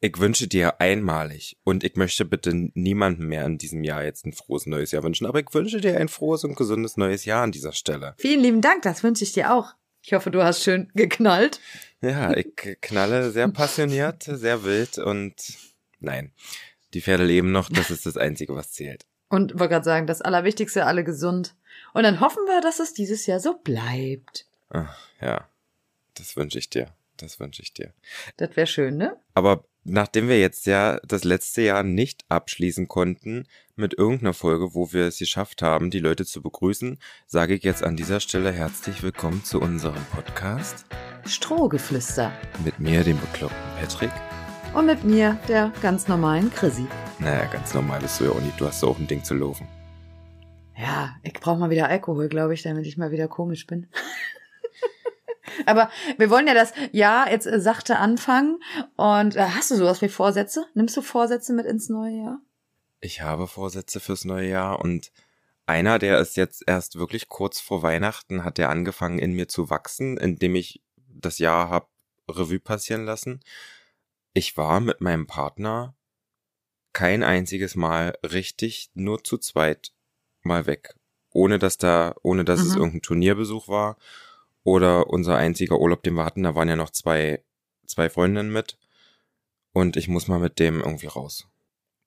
Ich wünsche dir einmalig und ich möchte bitte niemandem mehr in diesem Jahr jetzt ein frohes neues Jahr wünschen, aber ich wünsche dir ein frohes und gesundes neues Jahr an dieser Stelle. Vielen lieben Dank, das wünsche ich dir auch. Ich hoffe, du hast schön geknallt. Ja, ich knalle sehr passioniert, sehr wild und nein, die Pferde leben noch, das ist das Einzige, was zählt. Und wollte gerade sagen, das Allerwichtigste, alle gesund. Und dann hoffen wir, dass es dieses Jahr so bleibt. Ach, ja, das wünsche ich dir. Das wünsche ich dir. Das wäre schön, ne? Aber nachdem wir jetzt ja das letzte Jahr nicht abschließen konnten mit irgendeiner Folge, wo wir es geschafft haben, die Leute zu begrüßen, sage ich jetzt an dieser Stelle herzlich willkommen zu unserem Podcast. Strohgeflüster. Mit mir, dem bekloppten Patrick. Und mit mir, der ganz normalen Chrissy. Naja, ganz normal bist du ja auch nicht. Du hast auch ein Ding zu laufen. Ja, ich brauche mal wieder Alkohol, glaube ich, damit ich mal wieder komisch bin. Aber wir wollen ja das Jahr jetzt äh, sachte anfangen. Und äh, hast du sowas wie Vorsätze? Nimmst du Vorsätze mit ins neue Jahr? Ich habe Vorsätze fürs neue Jahr und einer, der ist jetzt erst wirklich kurz vor Weihnachten, hat der angefangen in mir zu wachsen, indem ich das Jahr hab Revue passieren lassen. Ich war mit meinem Partner kein einziges Mal richtig nur zu zweit mal weg. Ohne dass da, ohne dass mhm. es irgendein Turnierbesuch war oder unser einziger Urlaub, den wir hatten, da waren ja noch zwei, zwei Freundinnen mit. Und ich muss mal mit dem irgendwie raus.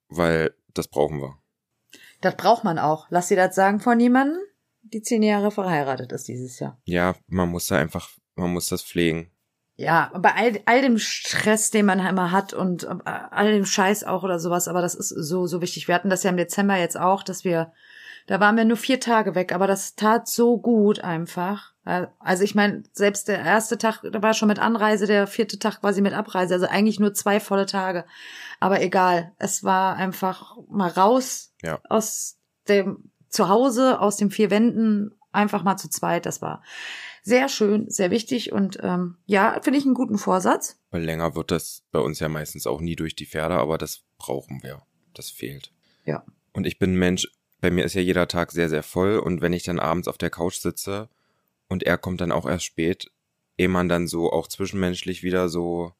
Weil das brauchen wir. Das braucht man auch. Lass dir das sagen von jemandem, die zehn Jahre verheiratet ist dieses Jahr. Ja, man muss da einfach, man muss das pflegen. Ja, bei all, all dem Stress, den man immer hat und äh, all dem Scheiß auch oder sowas, aber das ist so, so wichtig. Wir hatten das ja im Dezember jetzt auch, dass wir da waren wir nur vier Tage weg, aber das tat so gut einfach. Also ich meine, selbst der erste Tag, da war schon mit Anreise, der vierte Tag quasi mit Abreise, also eigentlich nur zwei volle Tage. Aber egal, es war einfach mal raus ja. aus dem Zuhause, aus den vier Wänden, einfach mal zu zweit. Das war sehr schön, sehr wichtig und ähm, ja, finde ich einen guten Vorsatz. Weil länger wird das bei uns ja meistens auch nie durch die Pferde, aber das brauchen wir. Das fehlt. Ja. Und ich bin ein Mensch, bei mir ist ja jeder Tag sehr, sehr voll und wenn ich dann abends auf der Couch sitze und er kommt dann auch erst spät, ehe man dann so auch zwischenmenschlich wieder so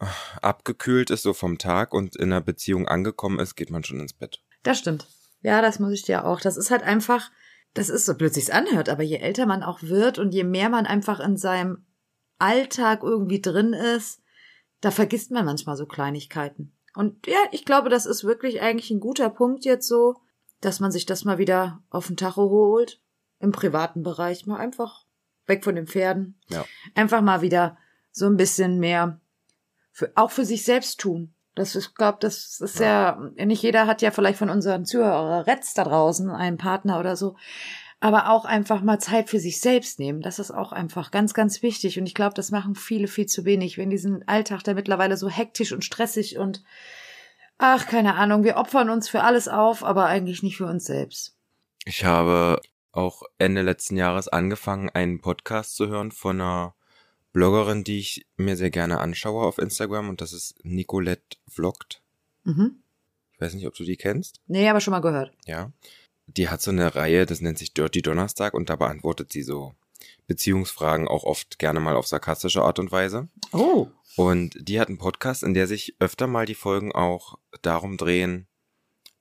äh, abgekühlt ist, so vom Tag und in einer Beziehung angekommen ist, geht man schon ins Bett. Das stimmt. Ja, das muss ich dir auch. Das ist halt einfach, das ist so plötzlich anhört, aber je älter man auch wird und je mehr man einfach in seinem Alltag irgendwie drin ist, da vergisst man manchmal so Kleinigkeiten. Und ja, ich glaube, das ist wirklich eigentlich ein guter Punkt jetzt so, dass man sich das mal wieder auf den Tacho holt, im privaten Bereich, mal einfach weg von den Pferden. Ja. Einfach mal wieder so ein bisschen mehr für, auch für sich selbst tun. Das ist, glaube, das ist ja. ja, nicht jeder hat ja vielleicht von unseren Zuhörer Retz da draußen einen Partner oder so. Aber auch einfach mal Zeit für sich selbst nehmen. Das ist auch einfach ganz, ganz wichtig. Und ich glaube, das machen viele viel zu wenig, wenn diesen Alltag, der mittlerweile so hektisch und stressig und Ach, keine Ahnung, wir opfern uns für alles auf, aber eigentlich nicht für uns selbst. Ich habe auch Ende letzten Jahres angefangen, einen Podcast zu hören von einer Bloggerin, die ich mir sehr gerne anschaue auf Instagram und das ist Nicolette Vlogt. Mhm. Ich weiß nicht, ob du die kennst. Nee, aber schon mal gehört. Ja. Die hat so eine Reihe, das nennt sich Dirty Donnerstag und da beantwortet sie so Beziehungsfragen auch oft gerne mal auf sarkastische Art und Weise. Oh. Und die hat einen Podcast, in der sich öfter mal die Folgen auch darum drehen,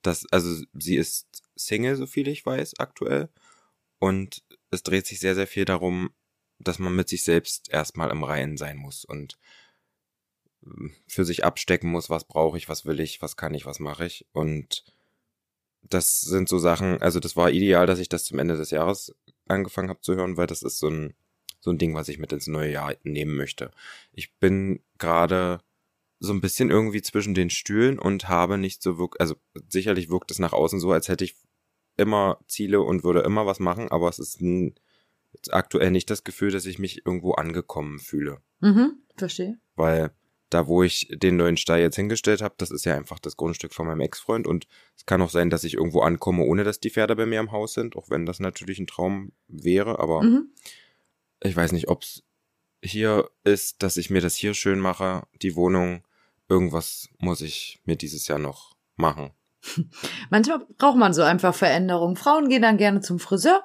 dass, also sie ist Single, so viel ich weiß, aktuell. Und es dreht sich sehr, sehr viel darum, dass man mit sich selbst erstmal im Reinen sein muss und ähm, für sich abstecken muss, was brauche ich, was will ich, was kann ich, was mache ich. Und das sind so Sachen, also das war ideal, dass ich das zum Ende des Jahres angefangen habe zu hören, weil das ist so ein so ein Ding, was ich mit ins neue Jahr nehmen möchte. Ich bin gerade so ein bisschen irgendwie zwischen den Stühlen und habe nicht so wirklich, also sicherlich wirkt es nach außen so, als hätte ich immer Ziele und würde immer was machen, aber es ist aktuell nicht das Gefühl, dass ich mich irgendwo angekommen fühle. Mhm, verstehe. Weil da, wo ich den neuen Stall jetzt hingestellt habe, das ist ja einfach das Grundstück von meinem Ex-Freund und es kann auch sein, dass ich irgendwo ankomme, ohne dass die Pferde bei mir im Haus sind, auch wenn das natürlich ein Traum wäre, aber mhm ich weiß nicht, ob's hier ist, dass ich mir das hier schön mache, die Wohnung. Irgendwas muss ich mir dieses Jahr noch machen. Manchmal braucht man so einfach Veränderungen. Frauen gehen dann gerne zum Friseur.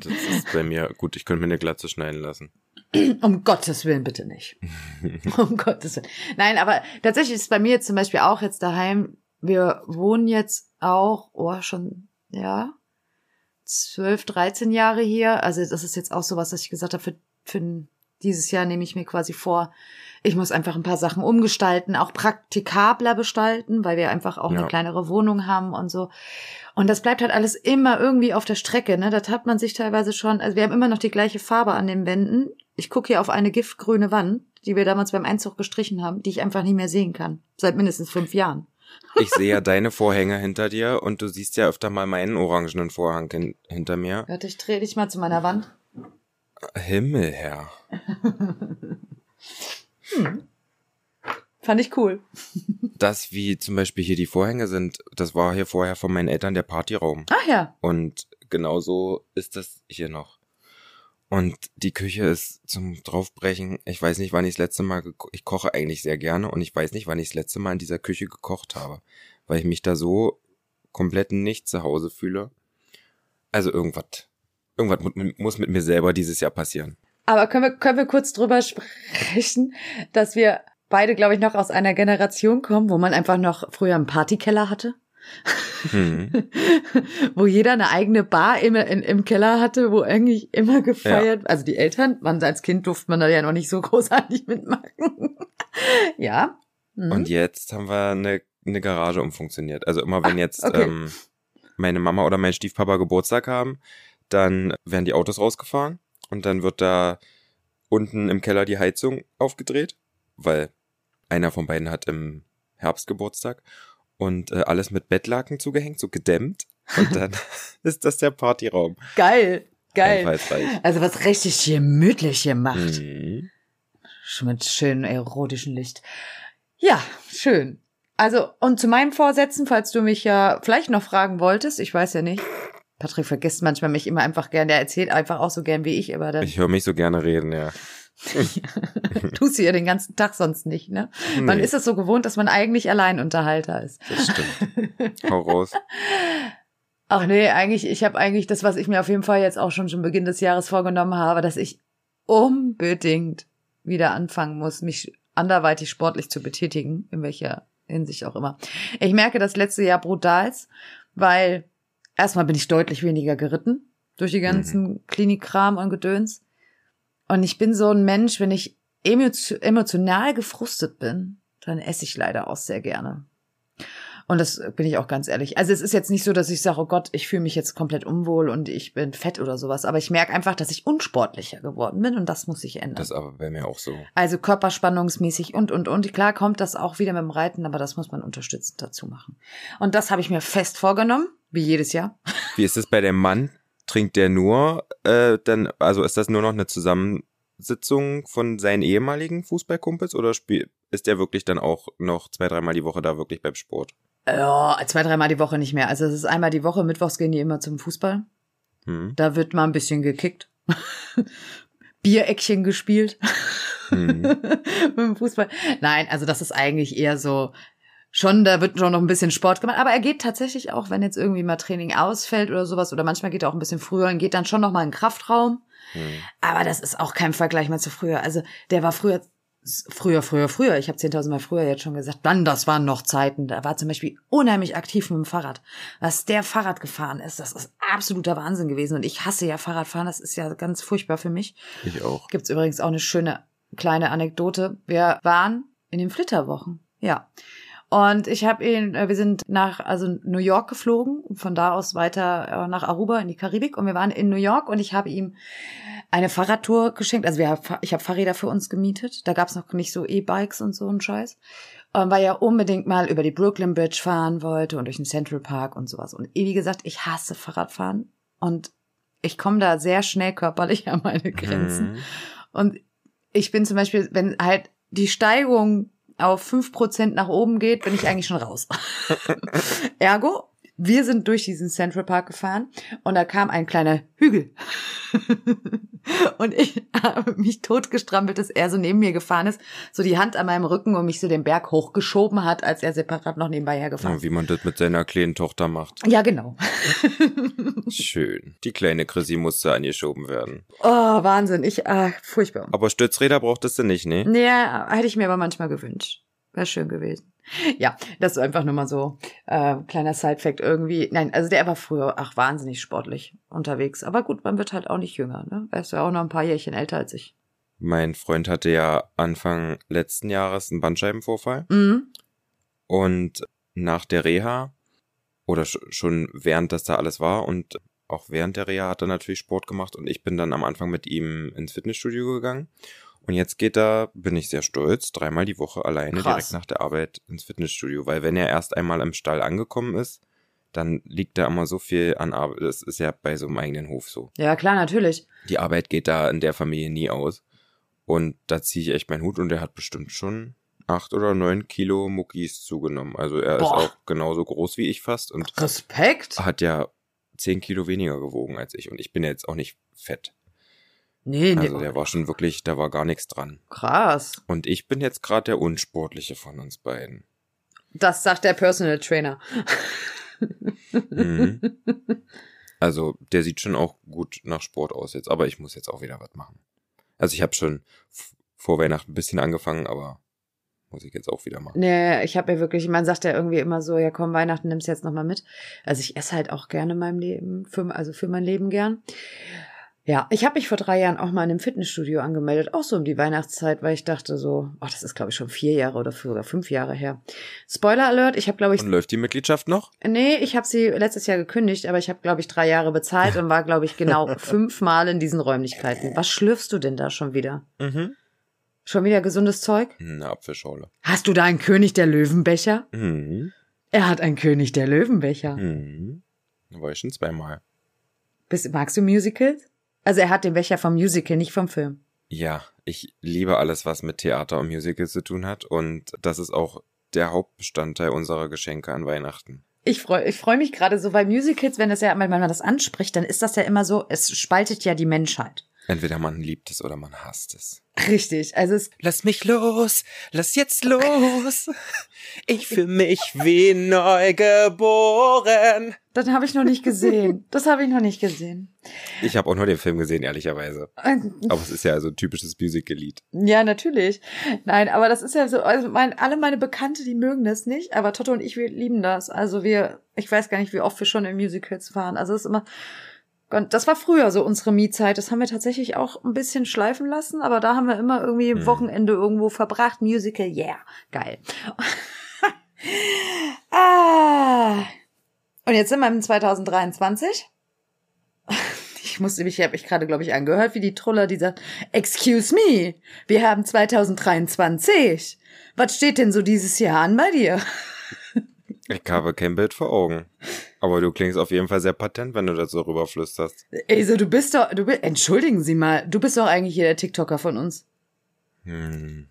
das ist bei mir gut, ich könnte mir eine Glatze schneiden lassen. Um Gottes Willen bitte nicht. um Gottes Willen. Nein, aber tatsächlich ist es bei mir jetzt zum Beispiel auch jetzt daheim. Wir wohnen jetzt auch, oh, schon, ja, zwölf, dreizehn Jahre hier. Also das ist jetzt auch sowas, dass ich gesagt habe, für, für dieses Jahr nehme ich mir quasi vor, ich muss einfach ein paar Sachen umgestalten, auch praktikabler gestalten, weil wir einfach auch ja. eine kleinere Wohnung haben und so. Und das bleibt halt alles immer irgendwie auf der Strecke, ne? Das hat man sich teilweise schon, also wir haben immer noch die gleiche Farbe an den Wänden. Ich gucke hier auf eine giftgrüne Wand, die wir damals beim Einzug gestrichen haben, die ich einfach nie mehr sehen kann. Seit mindestens fünf Jahren. Ich sehe ja deine Vorhänge hinter dir und du siehst ja öfter mal meinen orangenen Vorhang hin hinter mir. Warte, ich drehe dich mal zu meiner Wand. Himmel, Herr. hm. Fand ich cool. Das, wie zum Beispiel hier die Vorhänge sind, das war hier vorher von meinen Eltern der Partyraum. Ach ja. Und genauso ist das hier noch. Und die Küche ist zum draufbrechen. Ich weiß nicht, wann ich das letzte Mal, ich koche eigentlich sehr gerne und ich weiß nicht, wann ich das letzte Mal in dieser Küche gekocht habe, weil ich mich da so komplett nicht zu Hause fühle. Also irgendwas, irgendwas muss mit mir selber dieses Jahr passieren. Aber können wir, können wir kurz drüber sprechen, dass wir beide, glaube ich, noch aus einer Generation kommen, wo man einfach noch früher einen Partykeller hatte. Mhm. wo jeder eine eigene Bar im, in, im Keller hatte, wo eigentlich immer gefeiert, ja. also die Eltern, man als Kind durfte man da ja noch nicht so großartig mitmachen. ja. Mhm. Und jetzt haben wir eine, eine Garage umfunktioniert. Also immer wenn Ach, jetzt okay. ähm, meine Mama oder mein Stiefpapa Geburtstag haben, dann werden die Autos rausgefahren und dann wird da unten im Keller die Heizung aufgedreht, weil einer von beiden hat im Herbst Geburtstag und äh, alles mit Bettlaken zugehängt, so gedämmt. Und dann ist das der Partyraum. Geil, geil. Also was richtig gemütlich gemacht. Mhm. Mit schönem erotischen Licht. Ja, schön. Also, und zu meinen Vorsätzen, falls du mich ja vielleicht noch fragen wolltest, ich weiß ja nicht. Patrick vergisst manchmal mich immer einfach gern. Der erzählt einfach auch so gern wie ich, aber dann. Ich höre mich so gerne reden, ja. Tust du ja den ganzen Tag sonst nicht, ne? Nee. Man ist es so gewohnt, dass man eigentlich Alleinunterhalter ist. Das stimmt. Hau raus. Ach nee, eigentlich, ich habe eigentlich das, was ich mir auf jeden Fall jetzt auch schon schon Beginn des Jahres vorgenommen habe, dass ich unbedingt wieder anfangen muss, mich anderweitig sportlich zu betätigen, in welcher Hinsicht auch immer. Ich merke das letzte Jahr brutal, weil erstmal bin ich deutlich weniger geritten durch die ganzen mhm. Klinikkram und Gedöns. Und ich bin so ein Mensch, wenn ich emotional gefrustet bin, dann esse ich leider auch sehr gerne. Und das bin ich auch ganz ehrlich. Also es ist jetzt nicht so, dass ich sage, oh Gott, ich fühle mich jetzt komplett unwohl und ich bin fett oder sowas. Aber ich merke einfach, dass ich unsportlicher geworden bin und das muss sich ändern. Das aber wäre mir auch so. Also körperspannungsmäßig und, und, und. Klar kommt das auch wieder mit dem Reiten, aber das muss man unterstützend dazu machen. Und das habe ich mir fest vorgenommen, wie jedes Jahr. Wie ist es bei dem Mann? Trinkt der nur, äh, dann, also ist das nur noch eine Zusammensitzung von seinen ehemaligen Fußballkumpels oder spiel, ist der wirklich dann auch noch zwei, dreimal die Woche da wirklich beim Sport? Ja, zwei, dreimal die Woche nicht mehr. Also es ist einmal die Woche, mittwochs gehen die immer zum Fußball. Hm. Da wird mal ein bisschen gekickt. Biereckchen gespielt. Hm. Mit dem Fußball. Nein, also das ist eigentlich eher so, schon, da wird schon noch ein bisschen Sport gemacht. Aber er geht tatsächlich auch, wenn jetzt irgendwie mal Training ausfällt oder sowas, oder manchmal geht er auch ein bisschen früher und geht dann schon noch mal in den Kraftraum. Hm. Aber das ist auch kein Vergleich mehr zu früher. Also der war früher, früher, früher, früher. Ich habe 10.000 Mal früher jetzt schon gesagt. Dann, das waren noch Zeiten. Da war zum Beispiel unheimlich aktiv mit dem Fahrrad. Was der Fahrrad gefahren ist, das ist absoluter Wahnsinn gewesen. Und ich hasse ja Fahrradfahren. Das ist ja ganz furchtbar für mich. Ich auch. Gibt's übrigens auch eine schöne kleine Anekdote. Wir waren in den Flitterwochen. Ja. Und ich habe ihn, äh, wir sind nach also New York geflogen, von da aus weiter äh, nach Aruba in die Karibik und wir waren in New York und ich habe ihm eine Fahrradtour geschenkt. Also wir, ich habe Fahrräder für uns gemietet. Da gab's noch nicht so E-Bikes und so ein Scheiß. Und weil er unbedingt mal über die Brooklyn Bridge fahren wollte und durch den Central Park und sowas. Und wie gesagt, ich hasse Fahrradfahren und ich komme da sehr schnell körperlich an meine Grenzen. Mhm. Und ich bin zum Beispiel, wenn halt die Steigung auf fünf Prozent nach oben geht, bin ich eigentlich schon raus. Ergo, Wir sind durch diesen Central Park gefahren und da kam ein kleiner Hügel. und ich habe mich totgestrampelt, dass er so neben mir gefahren ist, so die Hand an meinem Rücken und mich so den Berg hochgeschoben hat, als er separat noch nebenbei hergefahren ist. Ja, wie man das mit seiner kleinen Tochter macht. Ja, genau. Schön. Die kleine Chrissy musste angeschoben werden. Oh, Wahnsinn. Ich, ah, furchtbar. Aber Stützräder brauchtest du nicht, ne? Nee, hätte ich mir aber manchmal gewünscht. Wäre schön gewesen. Ja, das ist einfach nur mal so äh, kleiner Side-Fact irgendwie. Nein, also der war früher ach wahnsinnig sportlich unterwegs. Aber gut, man wird halt auch nicht jünger. Ne? Er ist ja auch noch ein paar Jährchen älter als ich. Mein Freund hatte ja Anfang letzten Jahres einen Bandscheibenvorfall. Mhm. Und nach der Reha oder schon während das da alles war und auch während der Reha hat er natürlich Sport gemacht und ich bin dann am Anfang mit ihm ins Fitnessstudio gegangen. Und jetzt geht er, bin ich sehr stolz, dreimal die Woche alleine Krass. direkt nach der Arbeit ins Fitnessstudio, weil wenn er erst einmal im Stall angekommen ist, dann liegt da immer so viel an Arbeit. Das ist ja bei so einem eigenen Hof so. Ja, klar, natürlich. Die Arbeit geht da in der Familie nie aus. Und da ziehe ich echt meinen Hut und er hat bestimmt schon acht oder neun Kilo Muckis zugenommen. Also er Boah. ist auch genauso groß wie ich fast und Respekt. hat ja zehn Kilo weniger gewogen als ich. Und ich bin jetzt auch nicht fett. Nee, nee. Also der war schon wirklich, da war gar nichts dran. Krass. Und ich bin jetzt gerade der unsportliche von uns beiden. Das sagt der Personal Trainer. Mhm. Also der sieht schon auch gut nach Sport aus jetzt, aber ich muss jetzt auch wieder was machen. Also ich habe schon vor Weihnachten ein bisschen angefangen, aber muss ich jetzt auch wieder machen. Nee, ich habe ja wirklich, man sagt ja irgendwie immer so, ja komm, Weihnachten nimmst du jetzt nochmal mit. Also ich esse halt auch gerne in meinem Leben, für, also für mein Leben gern. Ja, ich habe mich vor drei Jahren auch mal in einem Fitnessstudio angemeldet, auch so um die Weihnachtszeit, weil ich dachte so, ach, das ist glaube ich schon vier Jahre oder sogar fünf Jahre her. Spoiler Alert, ich habe glaube ich, Und läuft die Mitgliedschaft noch? nee, ich habe sie letztes Jahr gekündigt, aber ich habe glaube ich drei Jahre bezahlt und war glaube ich genau fünfmal in diesen Räumlichkeiten. Was schlürfst du denn da schon wieder? Mhm. Schon wieder gesundes Zeug? Eine Apfelschorle. Hast du da einen König der Löwenbecher? Mhm. Er hat einen König der Löwenbecher. Mhm. Da war ich schon zweimal. Bist, magst du Musicals? Also er hat den Becher vom Musical, nicht vom Film. Ja, ich liebe alles, was mit Theater und Musical zu tun hat und das ist auch der Hauptbestandteil unserer Geschenke an Weihnachten. Ich freue ich freu mich gerade so bei Musicals, wenn das ja, wenn man das anspricht, dann ist das ja immer so, es spaltet ja die Menschheit. Entweder man liebt es oder man hasst es. Richtig. Also es, Lass mich los, lass jetzt los. Ich fühle mich wie neugeboren. Das habe ich noch nicht gesehen. Das habe ich noch nicht gesehen. Ich habe auch nur den Film gesehen, ehrlicherweise. Aber es ist ja so ein typisches Musical-Lied. Ja, natürlich. Nein, aber das ist ja so, also mein, alle meine Bekannte, die mögen das nicht, aber Toto und ich, wir lieben das. Also wir, ich weiß gar nicht, wie oft wir schon in Musicals waren. Also es ist immer, das war früher so unsere Mietzeit. Das haben wir tatsächlich auch ein bisschen schleifen lassen, aber da haben wir immer irgendwie Hm. Wochenende irgendwo verbracht. Musical, yeah, geil. ah. Und jetzt sind wir im 2023. Ich musste mich, ich habe mich gerade, glaube ich, angehört, wie die Truller, die sagt, Excuse me, wir haben 2023. Was steht denn so dieses Jahr an bei dir? Ich habe kein Bild vor Augen. Aber du klingst auf jeden Fall sehr patent, wenn du das so rüberflüsterst. Also, du bist doch, du bist, entschuldigen Sie mal, du bist doch eigentlich hier der TikToker von uns. Hm.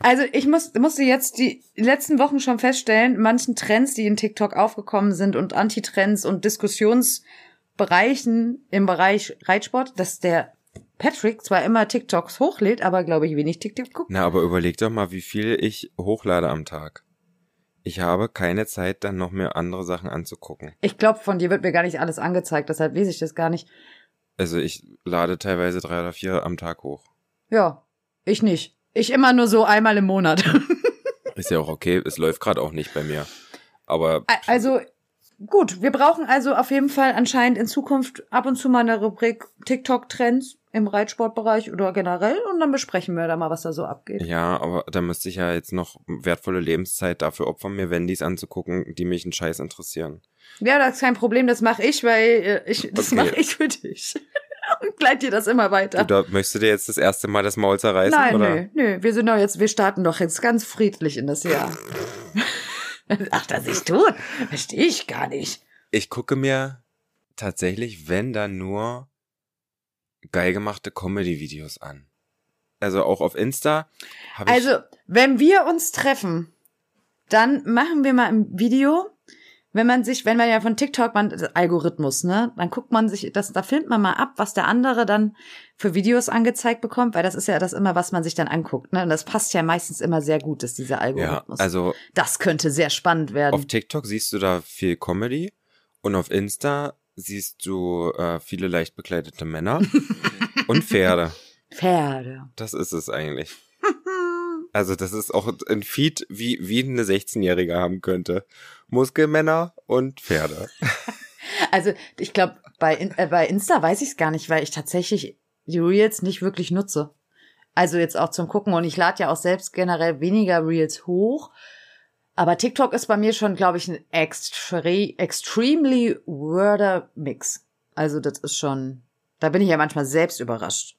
Also ich muss, musste jetzt die letzten Wochen schon feststellen, manchen Trends, die in TikTok aufgekommen sind und Antitrends und Diskussionsbereichen im Bereich Reitsport, dass der Patrick zwar immer TikToks hochlädt, aber glaube ich wenig TikTok guckt. Na, aber überleg doch mal, wie viel ich hochlade am Tag. Ich habe keine Zeit, dann noch mehr andere Sachen anzugucken. Ich glaube, von dir wird mir gar nicht alles angezeigt, deshalb lese ich das gar nicht. Also ich lade teilweise drei oder vier am Tag hoch. Ja, ich nicht. Ich immer nur so einmal im Monat. Ist ja auch okay, es läuft gerade auch nicht bei mir. Aber Also gut, wir brauchen also auf jeden Fall anscheinend in Zukunft ab und zu mal eine Rubrik TikTok-Trends im Reitsportbereich oder generell und dann besprechen wir da mal, was da so abgeht. ja, aber da müsste ich ja jetzt noch wertvolle Lebenszeit dafür opfern, mir Wendys anzugucken, die mich einen Scheiß interessieren. Ja, das ist kein Problem, das mache ich, weil äh, ich das Okay. mache ich für dich. und gleit dir das immer weiter. Du, da möchtest du dir jetzt das erste Mal das Maul zerreißen? Nein, oder? nö, nö, wir sind doch jetzt, wir starten doch jetzt ganz friedlich in das Jahr. Ach, dass ich tun, verstehe ich gar nicht. Ich gucke mir tatsächlich, wenn dann nur geil gemachte Comedy-Videos an. Also auch auf Insta habe ich. Also, wenn wir uns treffen, dann machen wir mal ein Video, wenn man sich, wenn man ja von TikTok, man, Algorithmus, ne, dann guckt man sich, das, da filmt man mal ab, was der andere dann für Videos angezeigt bekommt, weil das ist ja das immer, was man sich dann anguckt, ne, und das passt ja meistens immer sehr gut, ist dieser Algorithmus. Ja, also das könnte sehr spannend werden. auf TikTok siehst du da viel Comedy und auf Insta siehst du äh, viele leicht bekleidete Männer und Pferde. Pferde. Das ist es eigentlich. Also das ist auch ein Feed, wie, wie eine 16-Jährige haben könnte. Muskelmänner und Pferde. Also ich glaube, bei, äh, bei Insta weiß ich es gar nicht, weil ich tatsächlich die Reels nicht wirklich nutze. Also jetzt auch zum Gucken und ich lade ja auch selbst generell weniger Reels hoch. Aber TikTok ist bei mir schon, glaube ich, ein extre extremely worder Mix. Also das ist schon, da bin ich ja manchmal selbst überrascht.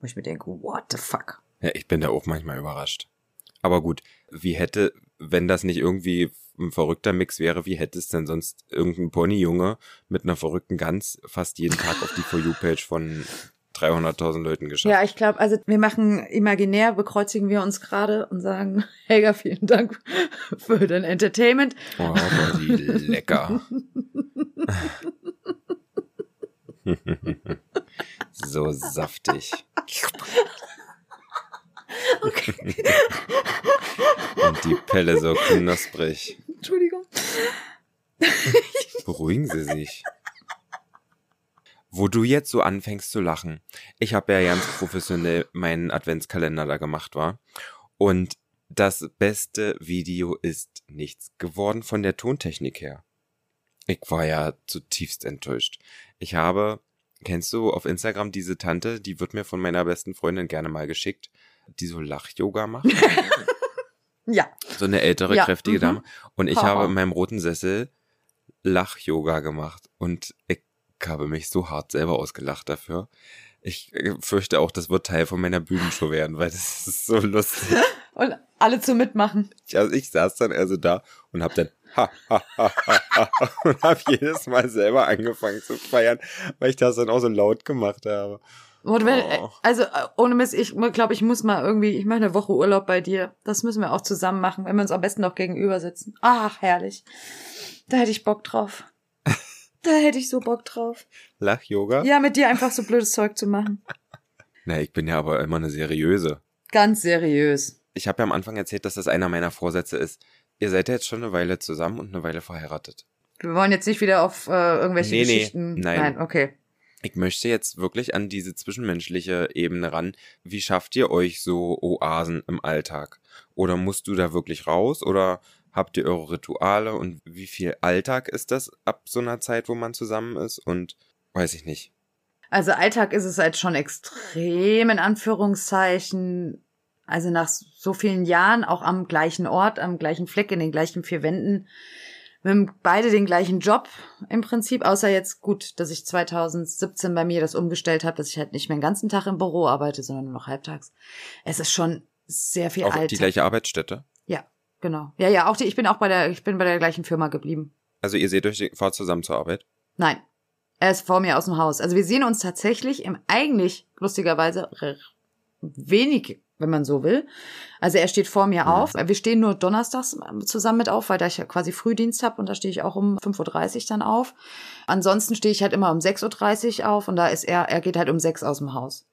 Wo ich mir denke, what the fuck? Ja, ich bin da auch manchmal überrascht. Aber gut, wie hätte, wenn das nicht irgendwie ein verrückter Mix wäre, wie hätte es denn sonst irgendein Ponyjunge mit einer verrückten Gans fast jeden Tag auf die For You-Page von 300.000 Leuten geschafft? Ja, ich glaube, also wir machen imaginär, bekreuzigen wir uns gerade und sagen, Helga, vielen Dank für dein Entertainment. Oh, war die lecker. so saftig. Und die Pelle so knusprig. Entschuldigung. Beruhigen Sie sich. Wo du jetzt so anfängst zu lachen. Ich habe ja ganz professionell meinen Adventskalender da gemacht, war. Und das beste Video ist nichts geworden von der Tontechnik her. Ich war ja zutiefst enttäuscht. Ich habe, kennst du auf Instagram diese Tante, die wird mir von meiner besten Freundin gerne mal geschickt, die so Lach-Yoga macht? Ja. So eine ältere, Ja, kräftige mhm. Dame. Und ich Haha. habe in meinem roten Sessel Lach-Yoga gemacht. Und ich habe mich so hart selber ausgelacht dafür. Ich äh, fürchte auch, das wird Teil von meiner Bühnenshow werden, weil das ist so lustig. Und alle zu mitmachen. Also ich saß dann also da und habe dann ha, ha, ha, ha, ha, und habe jedes Mal selber angefangen zu feiern, weil ich das dann auch so laut gemacht habe. Und wenn, Oh. Also äh, ohne Mist, ich glaube, ich muss mal irgendwie, ich mache eine Woche Urlaub bei dir. Das müssen wir auch zusammen machen, wenn wir uns am besten noch gegenüber sitzen. Ach, herrlich. Da hätte ich Bock drauf. Da hätte ich so Bock drauf. Lach-Yoga? Ja, mit dir einfach so blödes Zeug zu machen. Na, ich bin ja aber immer eine seriöse. Ganz seriös. Ich habe ja am Anfang erzählt, dass das einer meiner Vorsätze ist. Ihr seid ja jetzt schon eine Weile zusammen und eine Weile verheiratet. Wir wollen jetzt nicht wieder auf äh, irgendwelche Nee, nee, Geschichten. nein. nein, okay. Ich möchte jetzt wirklich an diese zwischenmenschliche Ebene ran. Wie schafft ihr euch so Oasen im Alltag? Oder musst du da wirklich raus? Oder habt ihr eure Rituale? Und wie viel Alltag ist das ab so einer Zeit, wo man zusammen ist? Und weiß ich nicht. Also Alltag ist es halt schon extrem in Anführungszeichen. Also nach so vielen Jahren auch am gleichen Ort, am gleichen Fleck, in den gleichen vier Wänden. Wir haben beide den gleichen Job im Prinzip, außer jetzt gut, dass ich 2017 bei mir das umgestellt habe, dass ich halt nicht mehr den ganzen Tag im Büro arbeite, sondern nur noch halbtags. Es ist schon sehr viel Auch Alltag. die gleiche Arbeitsstätte? ja, genau. Ja, ja, auch die, ich bin auch bei der, ich bin bei der gleichen Firma geblieben. Also ihr seht euch, fahrt zusammen zur Arbeit? Nein. Er ist vor mir aus dem Haus. Also wir sehen uns tatsächlich im eigentlich, lustigerweise, wenig, wenn man so will. Also er steht vor mir Mhm. auf. Wir stehen nur donnerstags zusammen mit auf, weil da ich ja quasi Frühdienst habe und da stehe ich auch um 5.30 Uhr dann auf. Ansonsten stehe ich halt immer um 6.30 Uhr auf und da ist er, er geht halt um 6 aus dem Haus.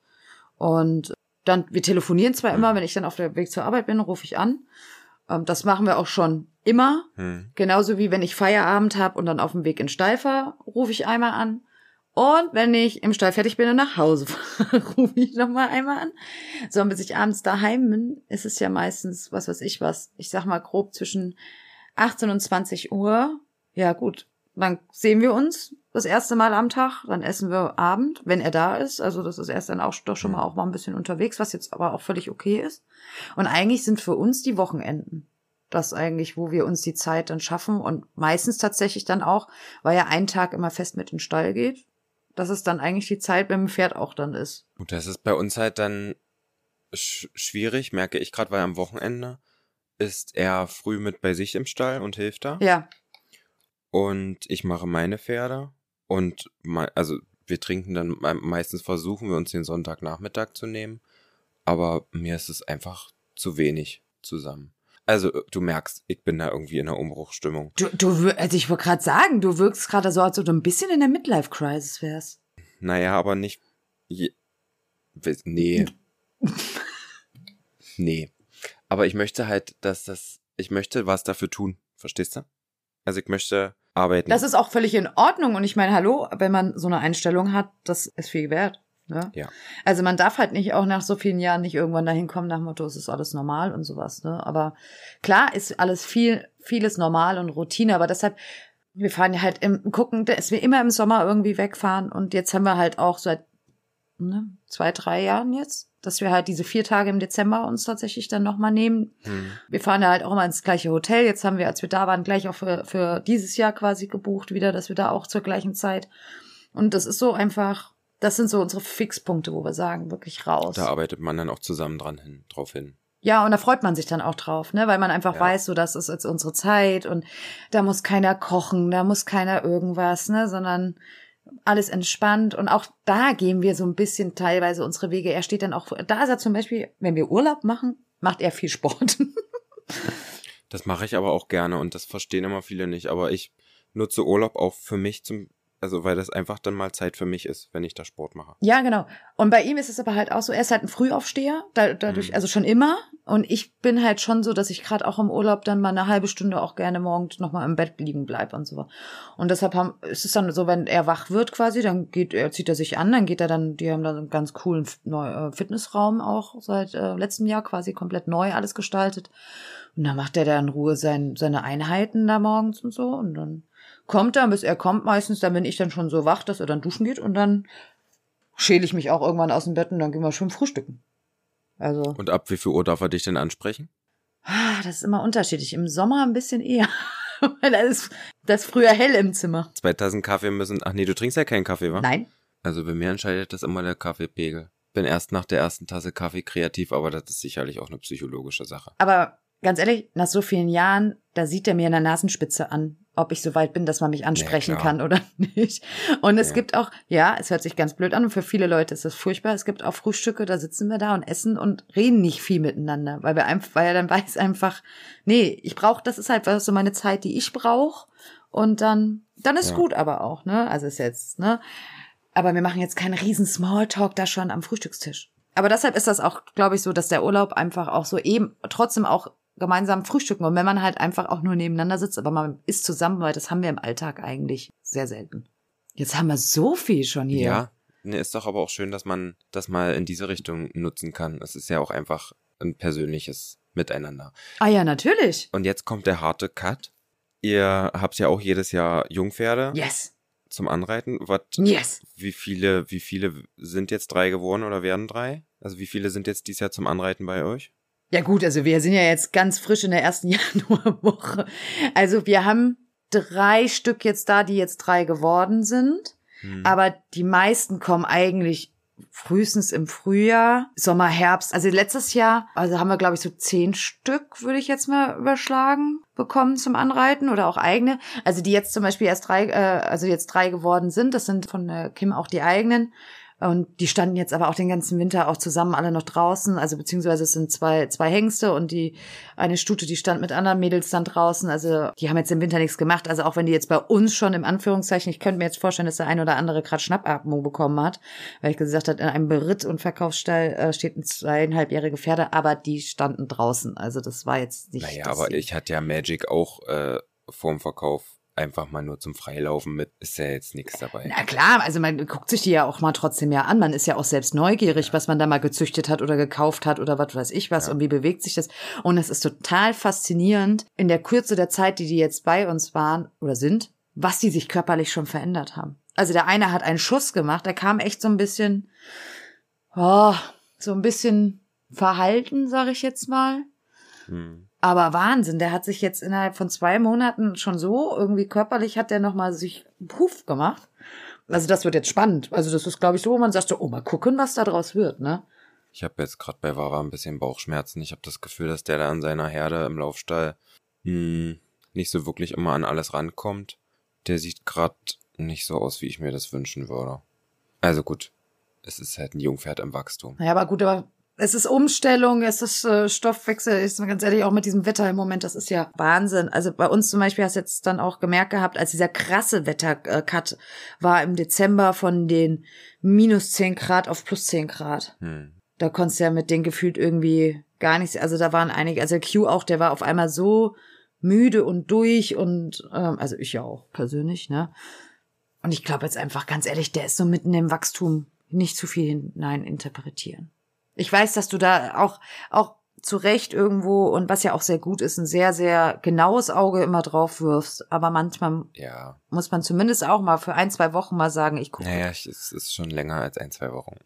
Und dann, wir telefonieren zwar immer, wenn ich dann auf der Weg zur Arbeit bin, rufe ich an. Ähm, Das machen wir auch schon immer. Hm. Genauso wie wenn ich Feierabend habe und dann auf dem Weg in fahre, rufe ich einmal an. Und wenn ich im Stall fertig bin und nach Hause fahre, rufe ich nochmal einmal an. So, und bis ich abends daheim bin, ist es ja meistens, was weiß ich was, ich sag mal grob zwischen 18 und 20 Uhr. Ja gut, dann sehen wir uns das erste Mal am Tag, dann essen wir Abend, wenn er da ist. Also das ist erst dann auch doch schon mal auch mal ein bisschen unterwegs, was jetzt aber auch völlig okay ist. Und eigentlich sind für uns die Wochenenden das eigentlich, wo wir uns die Zeit dann schaffen und meistens tatsächlich dann auch, weil ja ein Tag immer fest mit in den Stall geht, dass es dann eigentlich die Zeit beim Pferd auch dann ist. Und das ist bei uns halt dann sch schwierig, merke ich gerade, weil am Wochenende ist er früh mit bei sich im Stall und hilft da. Ja, Und ich mache meine Pferde. Und me also wir trinken dann, me- meistens versuchen wir uns den Sonntagnachmittag zu nehmen. Aber mir ist es einfach zu wenig zusammen. Also du merkst, ich bin da irgendwie in einer Umbruchstimmung. Du, du, also ich wollte gerade sagen, du wirkst gerade so, als ob du ein bisschen in der Midlife-Crisis wärst. Naja, aber nicht. Je, nee. nee. Aber ich möchte halt, dass das. Ich möchte was dafür tun. Verstehst du? Also ich möchte arbeiten. Das ist auch völlig in Ordnung. Und ich meine, hallo, wenn man so eine Einstellung hat, das ist viel wert. Ne? Ja. Also man darf halt nicht auch nach so vielen Jahren nicht irgendwann dahin kommen nach dem Motto, es ist alles normal und sowas. Ne? Aber klar ist alles viel, vieles normal und Routine. Aber deshalb, wir fahren ja halt im gucken, dass wir immer im Sommer irgendwie wegfahren. Und jetzt haben wir halt auch seit ne, zwei, drei Jahren jetzt, dass wir halt diese vier Tage im Dezember uns tatsächlich dann nochmal nehmen. hm. Wir fahren ja halt auch immer ins gleiche Hotel. Jetzt haben wir, als wir da waren, gleich auch für, für dieses Jahr quasi gebucht wieder, dass wir da auch zur gleichen Zeit. Und das ist so einfach, das sind so unsere Fixpunkte, wo wir sagen, wirklich raus. Da arbeitet man dann auch zusammen dran hin, drauf hin. Ja, und da freut man sich dann auch drauf, ne, weil man einfach Ja. weiß, so das ist jetzt unsere Zeit und da muss keiner kochen, da muss keiner irgendwas, ne, sondern alles entspannt und auch da gehen wir so ein bisschen teilweise unsere Wege. Er steht dann auch, da ist er zum Beispiel, wenn wir Urlaub machen, macht er viel Sport. Das mache ich aber auch gerne und das verstehen immer viele nicht. Aber ich nutze Urlaub auch für mich zum, also weil das einfach dann mal Zeit für mich ist, wenn ich da Sport mache. Ja, genau. Und bei ihm ist es aber halt auch so, er ist halt ein Frühaufsteher, da, dadurch, Mhm. also schon immer. Und ich bin halt schon so, dass ich gerade auch im Urlaub dann mal eine halbe Stunde auch gerne morgens nochmal im Bett liegen bleib und so. Und deshalb haben, ist es dann so, wenn er wach wird quasi, dann geht er, zieht er sich an, dann geht er dann, die haben da so einen ganz coolen äh, Fitnessraum auch seit äh, letztem Jahr quasi komplett neu alles gestaltet. Und dann macht er da in Ruhe sein, seine Einheiten da morgens und so. Und dann kommt er, bis er kommt meistens, dann bin ich dann schon so wach, dass er dann duschen geht und dann schäle ich mich auch irgendwann aus dem Bett und dann gehen wir schon frühstücken. Also, Und ab wie viel Uhr darf er dich denn ansprechen? ah, das ist immer unterschiedlich. Im Sommer ein bisschen eher. Weil da ist, das früher hell im Zimmer. Zwei Tassen Kaffee müssen. Ach nee, du trinkst ja keinen Kaffee, wa? Nein. Also bei mir entscheidet das immer der Kaffeepegel. Bin erst nach der ersten Tasse Kaffee kreativ, aber das ist sicherlich auch eine psychologische Sache. Aber ganz ehrlich, nach so vielen Jahren, da sieht er mir in der Nasenspitze an, ob ich so weit bin, dass man mich ansprechen klar. kann oder nicht. Und es Ja. gibt auch, ja, es hört sich ganz blöd an und für viele Leute ist das furchtbar. Es gibt auch Frühstücke, da sitzen wir da und essen und reden nicht viel miteinander, weil wir einfach, weil er dann weiß einfach, nee, ich brauche, das ist halt so meine Zeit, die ich brauche. Und dann, dann ist Ja. gut aber auch, ne? Also ist jetzt, ne? Aber wir machen jetzt keinen riesen Smalltalk da schon am Frühstückstisch. Aber deshalb ist das auch, glaube ich, so, dass der Urlaub einfach auch so eben trotzdem auch gemeinsam frühstücken. Und wenn man halt einfach auch nur nebeneinander sitzt, aber man isst zusammen, weil das haben wir im Alltag eigentlich sehr selten. Jetzt haben wir so viel schon hier. Ja, ne, ist doch aber auch schön, dass man das mal in diese Richtung nutzen kann. Es ist ja auch einfach ein persönliches Miteinander. Ah ja, natürlich. Und jetzt kommt der harte Cut. Ihr habt ja auch jedes Jahr Jungpferde Yes. zum Anreiten. Was, Yes. wie viele, wie viele sind jetzt drei geworden oder werden drei? Also wie viele sind jetzt dieses Jahr zum Anreiten bei euch? Ja gut, also wir sind ja jetzt ganz frisch in der ersten Januarwoche. Also wir haben drei Stück jetzt da, die jetzt drei geworden sind. Hm. Aber die meisten kommen eigentlich frühestens im Frühjahr, Sommer, Herbst. Also letztes Jahr, also haben wir, glaube ich, so zehn Stück, würde ich jetzt mal überschlagen, bekommen zum Anreiten oder auch eigene. Also die jetzt zum Beispiel erst drei, äh, also jetzt drei geworden sind. Das sind von äh, Kim auch die eigenen. Und die standen jetzt aber auch den ganzen Winter auch zusammen alle noch draußen. Also beziehungsweise es sind zwei, zwei Hengste und die eine Stute, die stand mit anderen Mädels dann draußen. Also die haben jetzt im Winter nichts gemacht. Also auch wenn die jetzt bei uns schon im Anführungszeichen, ich könnte mir jetzt vorstellen, dass der ein oder andere gerade Schnappatmung bekommen hat, weil ich gesagt habe, in einem Beritt- und Verkaufsstall äh, steht ein zweieinhalbjährige Pferde, aber die standen draußen. Also das war jetzt nicht. Naja, aber ich hatte ja Magic auch äh, vorm Verkauf einfach mal nur zum Freilaufen mit. Ist ja jetzt nichts dabei. Na klar, also man guckt sich die ja auch mal trotzdem ja an. Man ist ja auch selbst neugierig, was man da mal gezüchtet hat oder gekauft hat oder was weiß ich was Ja. und wie bewegt sich das. Und es ist total faszinierend in der Kürze der Zeit, die die jetzt bei uns waren oder sind, was die sich körperlich schon verändert haben. Also der eine hat einen Schuss gemacht, der kam echt so ein bisschen, oh, so ein bisschen verhalten, sag ich jetzt mal. Hm. Aber Wahnsinn, der hat sich jetzt innerhalb von zwei Monaten schon so irgendwie körperlich hat der nochmal sich puff gemacht. Also das wird jetzt spannend. Also das ist, glaube ich, so, wo man sagt so, oh, mal gucken, was da draus wird, ne? Ich habe jetzt gerade bei Vara ein bisschen Bauchschmerzen. Ich habe das Gefühl, dass der da an seiner Herde im Laufstall hm, nicht so wirklich immer an alles rankommt. Der sieht gerade nicht so aus, wie ich mir das wünschen würde. Also gut, es ist halt ein Jungpferd im Wachstum. Naja, aber gut, aber es ist Umstellung, es ist äh, Stoffwechsel, ist ganz ehrlich auch mit diesem Wetter im Moment, das ist ja Wahnsinn. Also bei uns zum Beispiel hast du jetzt dann auch gemerkt gehabt, als dieser krasse Wettercut war im Dezember von den minus zehn Grad auf plus zehn Grad. Hm. Da konntest du ja mit den gefühlt irgendwie gar nichts, also da waren einige, also Q auch, der war auf einmal so müde und durch und ähm, also ich ja auch persönlich, ne? Und ich glaube jetzt einfach ganz ehrlich, der ist so mitten im Wachstum, nicht zu viel hinein interpretieren. Ich weiß, dass du da auch, auch zu Recht irgendwo und was ja auch sehr gut ist, ein sehr, sehr genaues Auge immer drauf wirfst. Aber manchmal ja. muss man zumindest auch mal für ein, zwei Wochen mal sagen, ich gucke. Naja, es ist schon länger als ein, zwei Wochen.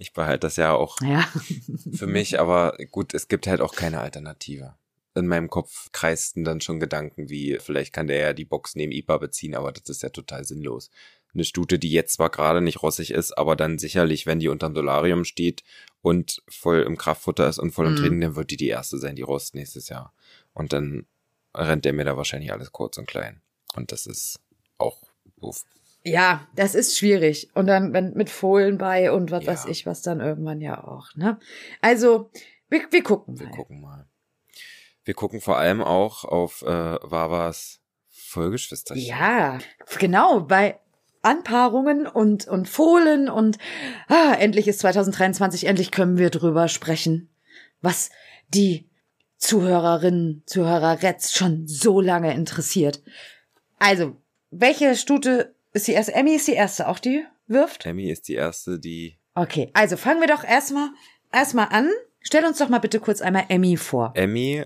Ich behalte das ja auch ja. für mich, aber gut, es gibt halt auch keine Alternative. In meinem Kopf kreisten dann schon Gedanken wie, vielleicht kann der ja die Box neben IPA beziehen, aber das ist ja total sinnlos eine Stute, die jetzt zwar gerade nicht rossig ist, aber dann sicherlich, wenn die unterm Solarium steht und voll im Kraftfutter ist und voll im mhm. Training, dann wird die die erste sein, die rost nächstes Jahr. Und dann rennt der mir da wahrscheinlich alles kurz und klein. Und das ist auch doof. Ja, das ist schwierig. Und dann wenn, mit Fohlen bei und was ja. weiß ich, was dann irgendwann ja auch, ne? Also, wir, wir gucken mal. Wir gucken mal. Wir gucken vor allem auch auf äh, Wavas Vollgeschwisterchen. Ja, genau, bei Anpaarungen und, und Fohlen und ah, endlich ist 2023, endlich können wir drüber sprechen, was die Zuhörerinnen, Zuhörer schon so lange interessiert. Also, welche Stute ist die erste? Emmy ist die erste, auch die wirft? Emmy ist die erste, die. Okay, also fangen wir doch erstmal erstmal an. Stell uns doch mal bitte kurz einmal Emmy vor. Emmy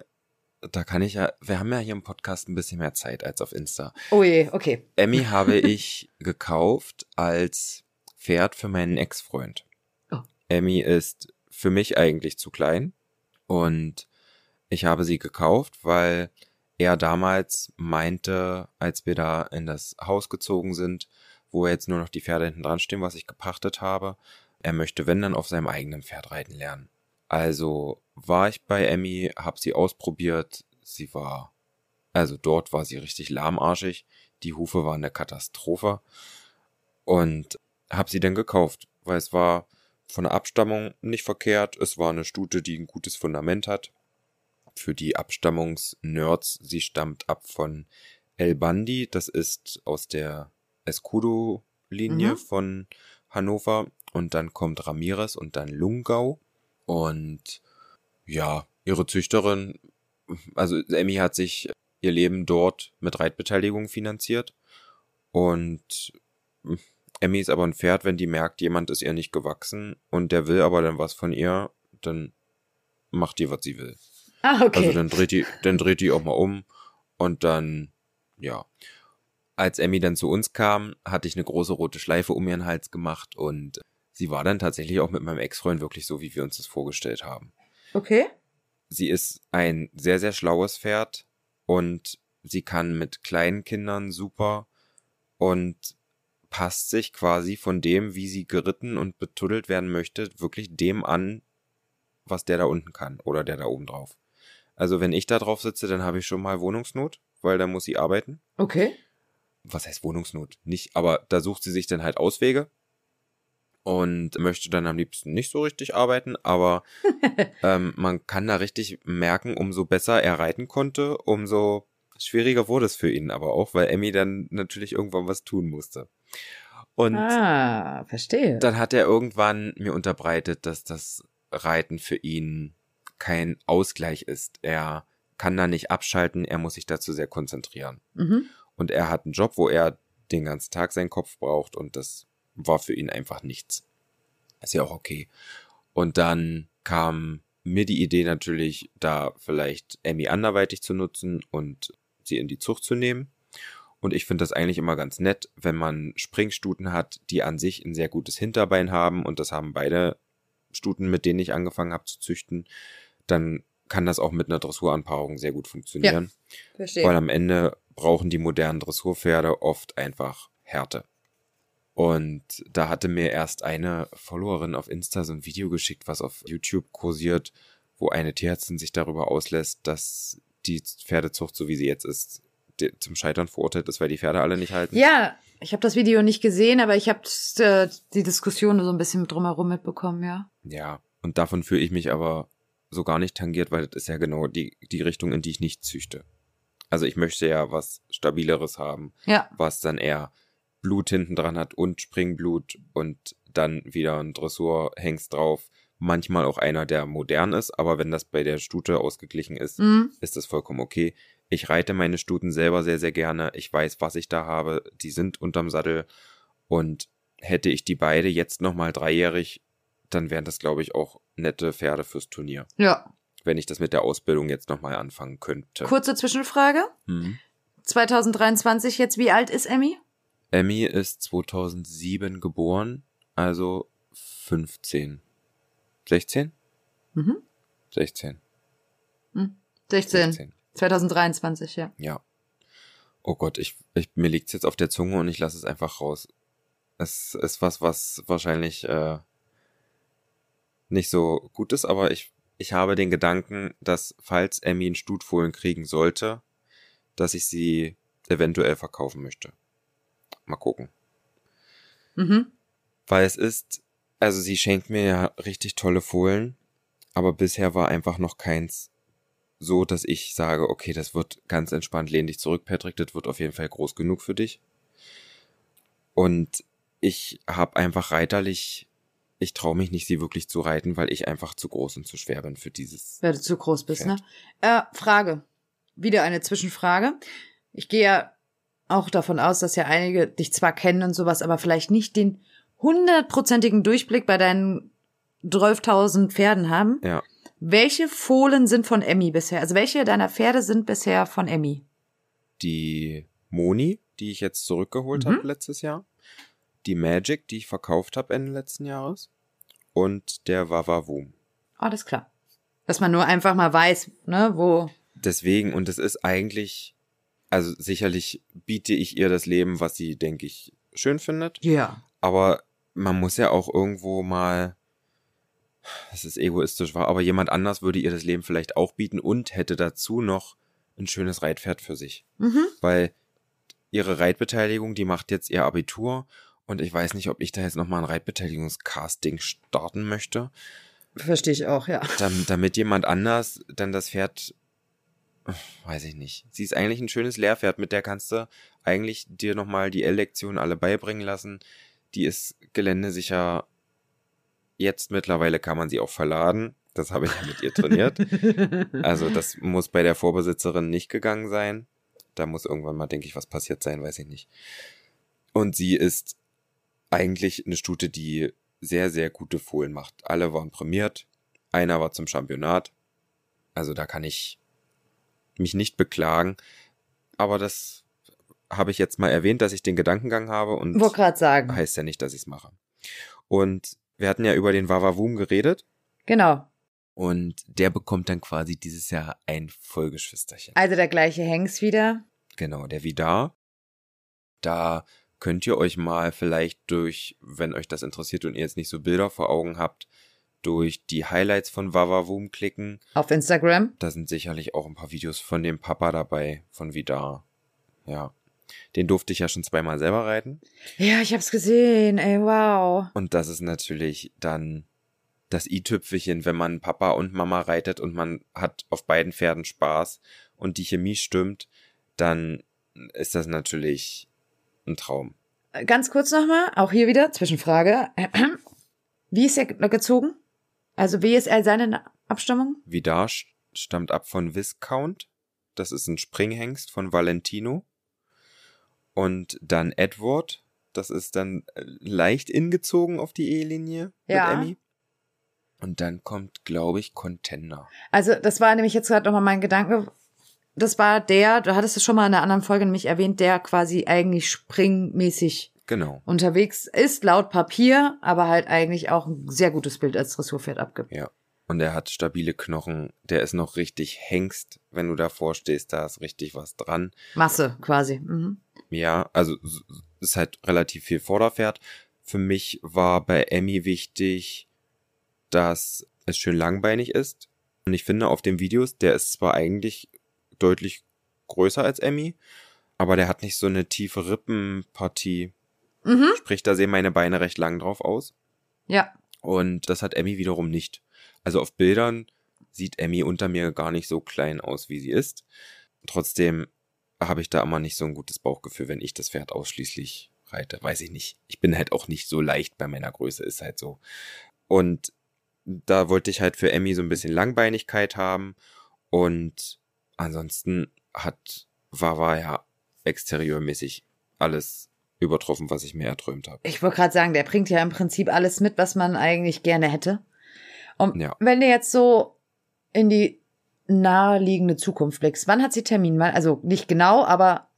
da kann ich ja, wir haben ja hier im Podcast ein bisschen mehr Zeit als auf Insta. Oh je, okay. Emmy habe ich gekauft als Pferd für meinen Ex-Freund. Oh. Emmy ist für mich eigentlich zu klein und ich habe sie gekauft, weil er damals meinte, als wir da in das Haus gezogen sind, wo jetzt nur noch die Pferde hinten dran stehen, was ich gepachtet habe, er möchte, wenn dann, auf seinem eigenen Pferd reiten lernen. Also war ich bei Emmy, hab sie ausprobiert. Sie war, also dort war sie richtig lahmarschig. Die Hufe waren eine Katastrophe. Und hab sie dann gekauft, weil es war von der Abstammung nicht verkehrt. Es war eine Stute, die ein gutes Fundament hat. Für die Abstammungsnerds, sie stammt ab von El Bandi. Das ist aus der Escudo-Linie mhm. von Hannover. Und dann kommt Ramirez und dann Lungau. Und ja, ihre Züchterin, also Emmy hat sich ihr Leben dort mit Reitbeteiligung finanziert. Und Emmy ist aber ein Pferd, wenn die merkt, jemand ist ihr nicht gewachsen und der will aber dann was von ihr, dann macht die, was sie will. Ah, okay. Also dann dreht die, dann dreht die auch mal um und dann, ja. Als Emmy dann zu uns kam, hatte ich eine große rote Schleife um ihren Hals gemacht und sie war dann tatsächlich auch mit meinem Ex-Freund wirklich so, wie wir uns das vorgestellt haben. Okay. Sie ist ein sehr, sehr schlaues Pferd und sie kann mit kleinen Kindern super und passt sich quasi von dem, wie sie geritten und betuddelt werden möchte, wirklich dem an, was der da unten kann oder der da oben drauf. Also wenn ich da drauf sitze, dann habe ich schon mal Wohnungsnot, weil da muss sie arbeiten. Okay. Was heißt Wohnungsnot? Nicht, aber da sucht sie sich dann halt Auswege und möchte dann am liebsten nicht so richtig arbeiten, aber ähm, man kann da richtig merken, umso besser er reiten konnte, umso schwieriger wurde es für ihn aber auch, weil Emmy dann natürlich irgendwann was tun musste. Und ah, verstehe. Dann hat er irgendwann mir unterbreitet, dass das Reiten für ihn kein Ausgleich ist. Er kann da nicht abschalten, er muss sich dazu sehr konzentrieren. Mhm. Und er hat einen Job, wo er den ganzen Tag seinen Kopf braucht und das war für ihn einfach nichts. Ist ja auch okay. Und dann kam mir die Idee natürlich, da vielleicht Emmy anderweitig zu nutzen und sie in die Zucht zu nehmen. Und ich finde das eigentlich immer ganz nett, wenn man Springstuten hat, die an sich ein sehr gutes Hinterbein haben. Und das haben beide Stuten, mit denen ich angefangen habe zu züchten. Dann kann das auch mit einer Dressuranpaarung sehr gut funktionieren. Ja, verstehe. Weil am Ende brauchen die modernen Dressurpferde oft einfach Härte. Und da hatte mir erst eine Followerin auf Insta so ein Video geschickt, was auf YouTube kursiert, wo eine Tierärztin sich darüber auslässt, dass die Pferdezucht, so wie sie jetzt ist, zum Scheitern verurteilt ist, weil die Pferde alle nicht halten. Ja, ich habe das Video nicht gesehen, aber ich habe äh, die Diskussion so ein bisschen drumherum mitbekommen, ja. Ja, Und davon fühle ich mich aber so gar nicht tangiert, weil das ist ja genau die, die Richtung, in die ich nicht züchte. Also ich möchte ja was Stabileres haben, Ja. was dann eher Blut hinten dran hat und Springblut und dann wieder ein Dressurhengst drauf. Manchmal auch einer, der modern ist, aber wenn das bei der Stute ausgeglichen ist, Mhm. ist das vollkommen okay. Ich reite meine Stuten selber sehr, sehr gerne. Ich weiß, was ich da habe. Die sind unterm Sattel. Und hätte ich die beide jetzt nochmal dreijährig, dann wären das, glaube ich, auch nette Pferde fürs Turnier. Ja. Wenn ich das mit der Ausbildung jetzt nochmal anfangen könnte. Kurze Zwischenfrage. Hm. 2023 jetzt, wie alt ist Emmy? Emmy ist 2007 geboren, also 15. 16? Mhm. 16. 16. 16. 2023, ja. Ja. Oh Gott, ich, ich mir liegt's jetzt auf der Zunge und ich lasse es einfach raus. Es ist was, was wahrscheinlich äh, nicht so gut ist, aber ich, ich habe den Gedanken, dass falls Emmy einen Stutfohlen kriegen sollte, dass ich sie eventuell verkaufen möchte. Mal gucken. Mhm. Weil es ist, also sie schenkt mir ja richtig tolle Fohlen, aber bisher war einfach noch keins so, dass ich sage, okay, das wird ganz entspannt, lehn dich zurück, Patrick, das wird auf jeden Fall groß genug für dich. Und ich habe einfach reiterlich, ich traue mich nicht, sie wirklich zu reiten, weil ich einfach zu groß und zu schwer bin für dieses. Weil du zu groß bist, Pferd. ne? Äh, Frage. Wieder eine Zwischenfrage. Ich gehe ja auch davon aus, dass ja einige dich zwar kennen und sowas, aber vielleicht nicht den hundertprozentigen Durchblick bei deinen 12.000 Pferden haben. Ja, Welche Fohlen sind von Emmy bisher? Also welche deiner Pferde sind bisher von Emmy? die Moni, die ich jetzt zurückgeholt Mhm. habe letztes Jahr, die Magic, die ich verkauft habe Ende letzten Jahres und der Wawawum. Alles klar. Dass man nur einfach mal weiß, ne, wo. Deswegen, und es ist eigentlich, also sicherlich biete ich ihr das Leben, was sie, denke ich, schön findet. Ja. Aber man muss ja auch irgendwo mal, es ist egoistisch war, aber jemand anders würde ihr das Leben vielleicht auch bieten und hätte dazu noch ein schönes Reitpferd für sich. Mhm. Weil ihre Reitbeteiligung, die macht jetzt ihr Abitur und ich weiß nicht, ob ich da jetzt nochmal ein Reitbeteiligungscasting starten möchte, Verstehe ich auch, ja. dam- damit jemand anders dann das Pferd, weiß ich nicht. Sie ist eigentlich ein schönes Lehrpferd, mit der kannst du eigentlich dir nochmal die L-Lektionen alle beibringen lassen. Die ist geländesicher. Jetzt mittlerweile kann man sie auch verladen. Das habe ich mit ihr trainiert. Also das muss bei der Vorbesitzerin nicht gegangen sein. Da muss irgendwann mal, denke ich, was passiert sein, weiß ich nicht. Und sie ist eigentlich eine Stute, die sehr, sehr gute Fohlen macht. Alle waren prämiert. Einer war zum Championat. Also da kann ich mich nicht beklagen. Aber das habe ich jetzt mal erwähnt, dass ich den Gedankengang habe und Wollte sagen. heißt ja nicht, dass ich es mache. Und wir hatten ja über den Wawawum geredet Genau. und der bekommt dann quasi dieses Jahr ein Vollgeschwisterchen. Also der gleiche Hengst wieder. Genau, der Vidar. Da könnt ihr euch mal vielleicht durch, wenn euch das interessiert und ihr jetzt nicht so Bilder vor Augen habt, durch die Highlights von Wawawum klicken. Auf Instagram. Da sind sicherlich auch ein paar Videos von dem Papa dabei, von Vidar. Ja. Den durfte ich ja schon zweimal selber reiten. Ja, ich hab's gesehen. Ey, wow. Und das ist natürlich dann das i-Tüpfelchen, wenn man Papa und Mama reitet und man hat auf beiden Pferden Spaß und die Chemie stimmt, dann ist das natürlich ein Traum. Ganz kurz nochmal, auch hier wieder, Zwischenfrage. Wie ist er gezogen? Also wie ist er seine Abstammung? Vidar st- stammt ab von Viscount. Das ist ein Springhengst von Valentino. Und dann Edward. Das ist dann äh, leicht ingezogen auf die Ehelinie Ja. mit Emmy. Und dann kommt, glaube ich, Contender. Also das war nämlich jetzt gerade nochmal mein Gedanke. Das war der, du hattest es schon mal in einer anderen Folge nämlich erwähnt, der quasi eigentlich springmäßig Genau. unterwegs ist, laut Papier, aber halt eigentlich auch ein sehr gutes Bild als Dressurpferd abgibt. Ja. Und er hat stabile Knochen. Der ist noch richtig Hengst. Wenn du davor stehst, da ist richtig was dran. Masse quasi. Mhm. Ja, also ist halt relativ viel Vorderpferd. Für mich war bei Emmy wichtig, dass es schön langbeinig ist. Und ich finde auf den Videos, der ist zwar eigentlich deutlich größer als Emmy, aber der hat nicht so eine tiefe Rippenpartie. Mhm. Sprich, da sehen meine Beine recht lang drauf aus. Ja. Und das hat Emmy wiederum nicht. Also auf Bildern sieht Emmy unter mir gar nicht so klein aus, wie sie ist. Trotzdem habe ich da immer nicht so ein gutes Bauchgefühl, wenn ich das Pferd ausschließlich reite. Weiß ich nicht. Ich bin halt auch nicht so leicht bei meiner Größe, ist halt so. Und da wollte ich halt für Emmy so ein bisschen Langbeinigkeit haben. Und ansonsten hat Wawa ja exterieurmäßig alles übertroffen, was ich mir erträumt habe. Ich wollte gerade sagen, der bringt ja im Prinzip alles mit, was man eigentlich gerne hätte. Und Ja. wenn du jetzt so in die naheliegende Zukunft blickst, wann hat sie Termin? Also nicht genau, aber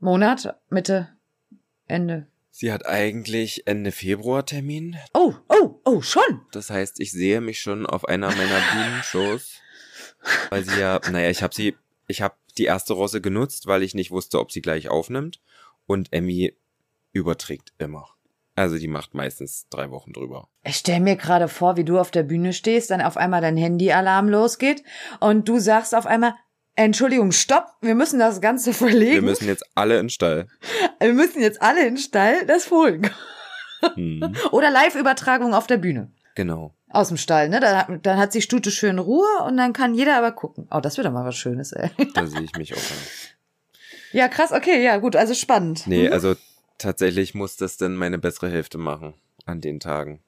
Monat, Mitte, Ende. Sie hat eigentlich Ende Februar Termin. Oh, oh, oh, schon. Das heißt, ich sehe mich schon auf einer meiner Bühnenshows, weil sie ja, naja, ich habe sie, ich habe die erste Rosse genutzt, weil ich nicht wusste, ob sie gleich aufnimmt. Und Emmy überträgt immer. Also die macht meistens drei Wochen drüber. Ich stell mir gerade vor, wie du auf der Bühne stehst, dann auf einmal dein Handyalarm losgeht und du sagst auf einmal, Entschuldigung, stopp, wir müssen das Ganze verlegen. Wir müssen jetzt alle in den Stall. wir müssen jetzt alle in den Stall das Fohlen. Hm, Oder Live-Übertragung auf der Bühne. genau. Aus dem Stall, ne? Dann, dann hat die Stute schön Ruhe und dann kann jeder aber gucken. Oh, das wird doch mal was Schönes, ey. Da sehe ich mich auch an. Ja, krass, okay, ja, gut, also spannend. Nee, Mhm. also tatsächlich muss das dann meine bessere Hälfte machen an den Tagen.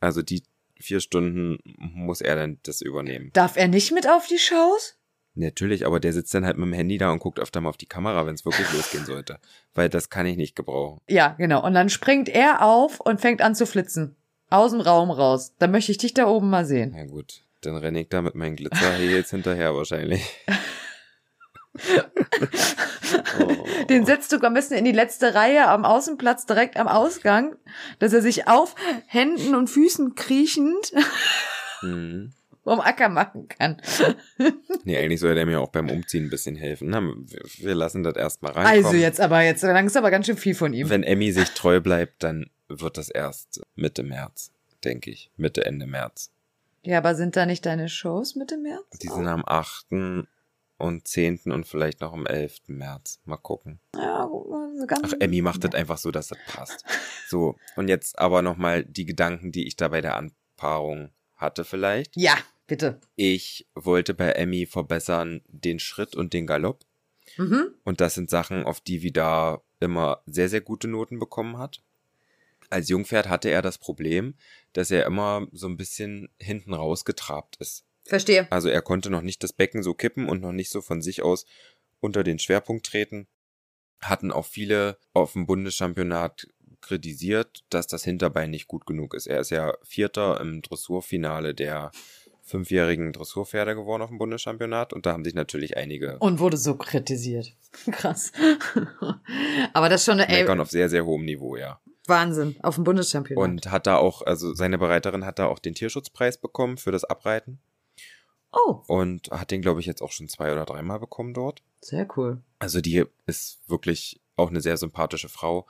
Also die vier Stunden muss er dann das übernehmen. Darf er nicht mit auf die Shows? Natürlich, aber der sitzt dann halt mit dem Handy da und guckt öfter mal auf die Kamera, wenn es wirklich losgehen sollte. Weil das kann ich nicht gebrauchen. Ja, genau. Und dann springt er auf und fängt an zu flitzen. Aus dem Raum raus. Dann möchte ich dich da oben mal sehen. Na gut, dann renne ich da mit meinen Glitzerheels hinterher wahrscheinlich. oh. Den setzt du am besten in die letzte Reihe am Außenplatz direkt am Ausgang, dass er sich auf Händen und Füßen kriechend Mhm. vom Acker machen kann. Nee, eigentlich soll der mir auch beim Umziehen ein bisschen helfen. Na, wir, lassen das erstmal reinkommen. Also jetzt aber, jetzt du aber ganz schön viel von ihm. Wenn Emmy sich treu bleibt, dann wird das erst Mitte März, denke ich. Mitte, Ende März. Ja, aber sind da nicht deine Shows Mitte März? Die sind am 8. und 10. und vielleicht noch am 11. März. Mal gucken. Ja, so ganz. Ach, Emmy macht das einfach so, dass das passt. So, und jetzt aber nochmal die Gedanken, die ich da bei der Anpaarung hatte vielleicht. Ja, bitte. Ich wollte bei Emmy verbessern den Schritt und den Galopp. Mhm. Und das sind Sachen, auf die Vida immer sehr, sehr gute Noten bekommen hat. Als Jungpferd hatte er das Problem, dass er immer so ein bisschen hinten rausgetrabt ist. Verstehe. Also er konnte noch nicht das Becken so kippen und noch nicht so von sich aus unter den Schwerpunkt treten. Hatten auch viele auf dem Bundeschampionat kritisiert, dass das Hinterbein nicht gut genug ist. Er ist ja Vierter im Dressurfinale der fünfjährigen Dressurpferde geworden auf dem Bundeschampionat und da haben sich natürlich einige Und wurde so kritisiert. Krass. aber das ist schon eine, meckern auf sehr, sehr hohem Niveau, ja. Wahnsinn. Auf dem Bundeschampionat. Und hat da auch, also seine Bereiterin hat da auch den Tierschutzpreis bekommen für das Abreiten oh, und hat den, glaube ich, jetzt auch schon zwei oder dreimal bekommen dort. sehr cool. Also die ist wirklich auch eine sehr sympathische Frau.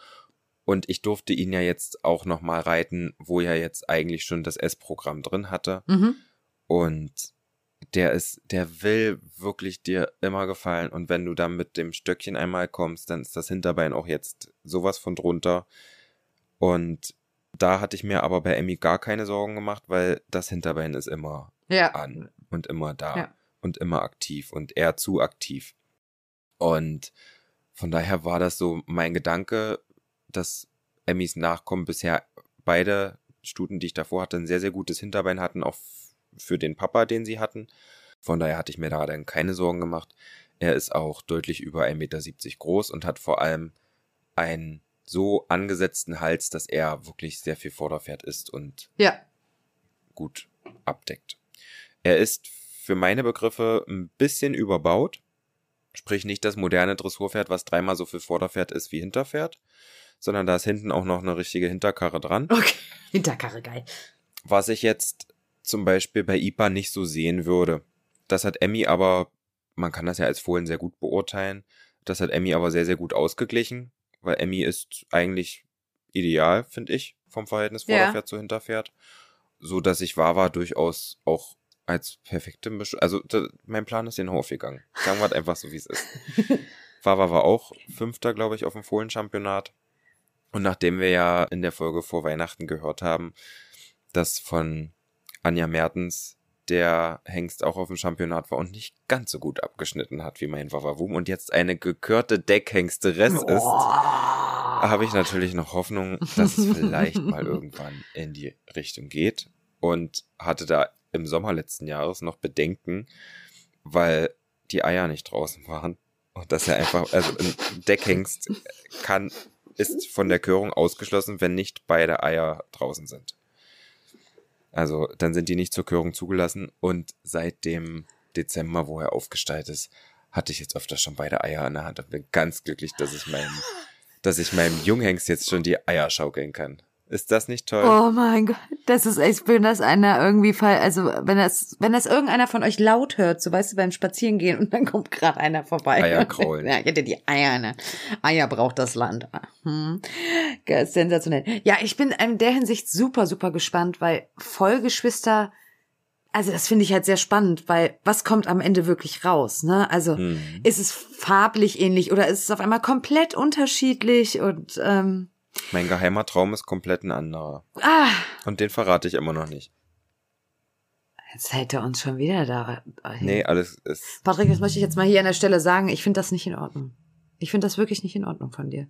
Und ich durfte ihn ja jetzt auch nochmal reiten, wo er jetzt eigentlich schon das S-Programm drin hatte. Mhm. Und der ist, der will wirklich dir immer gefallen. Und wenn du dann mit dem Stöckchen einmal kommst, dann ist das Hinterbein auch jetzt sowas von drunter. Und da hatte ich mir aber bei Emmy gar keine Sorgen gemacht, weil das Hinterbein ist immer Ja. an und immer da Ja. und immer aktiv und eher zu aktiv. Und von daher war das so mein Gedanke, dass Emmys Nachkommen bisher beide Stuten, die ich davor hatte, ein sehr, sehr gutes Hinterbein hatten, auch für den Papa, den sie hatten. Von daher hatte ich mir da dann keine Sorgen gemacht. Er ist auch deutlich über 1,70 Meter groß und hat vor allem einen so angesetzten Hals, dass er wirklich sehr viel Vorderpferd ist und Ja. gut abdeckt. Er ist für meine Begriffe ein bisschen überbaut. Sprich nicht das moderne Dressurpferd, was dreimal so viel Vorderpferd ist wie Hinterpferd, sondern da ist hinten auch noch eine richtige Hinterkarre dran. Okay. Hinterkarre geil. Was ich jetzt zum Beispiel bei IPA nicht so sehen würde. Das hat Emmy aber, man kann das ja als Fohlen sehr gut beurteilen, das hat Emmy aber sehr, sehr gut ausgeglichen, weil Emmy ist eigentlich ideal, finde ich, vom Verhältnis Ja. Vorderpferd zu Hinterpferd. So dass ich Wawa durchaus auch als perfekte Mischung, also da, mein Plan ist in den Hof gegangen. Sagen wir es einfach so, wie es ist. Wawa war auch Fünfter, glaube ich, auf dem Fohlenchampionat. Und nachdem wir ja in der Folge vor Weihnachten gehört haben, dass von Anja Mertens der Hengst auch auf dem Championat war und nicht ganz so gut abgeschnitten hat wie mein Wawawum und jetzt eine gekörte Deckhengsteress ist, habe ich natürlich noch Hoffnung, dass es vielleicht mal irgendwann in die Richtung geht und hatte da im Sommer letzten Jahres noch Bedenken, weil die Eier nicht draußen waren und dass er einfach, also ein Deckhengst kann, ist von der Körung ausgeschlossen, wenn nicht beide Eier draußen sind. Also dann sind die nicht zur Körung zugelassen und seit dem Dezember, wo er aufgestaltet ist, hatte ich jetzt öfter schon beide Eier in der Hand und bin ganz glücklich, dass ich meinem, dass ich meinem Junghengst jetzt schon die Eier schaukeln kann. Ist das nicht toll? Oh mein Gott, das ist echt, wenn das einer irgendwie fall, also wenn das, wenn das irgendeiner von euch laut hört, so weißt du, beim Spazierengehen und dann kommt gerade einer vorbei. Eier kraulen. Ja, ich hätte die Eier, ne? Eier braucht das Land. Hm. Sensationell. Ja, ich bin in der Hinsicht super, super gespannt, weil Vollgeschwister, also das finde ich halt sehr spannend, weil was kommt am Ende wirklich raus, ne? Also Hm. ist es farblich ähnlich oder ist es auf einmal komplett unterschiedlich und ähm, Mein geheimer Traum ist komplett ein anderer. ah, Und den verrate ich immer noch nicht. Jetzt hält er uns schon wieder da. Nee, alles ist. Patrick, das möchte ich jetzt mal hier an der Stelle sagen. Ich finde das nicht in Ordnung. Ich finde das wirklich nicht in Ordnung von dir.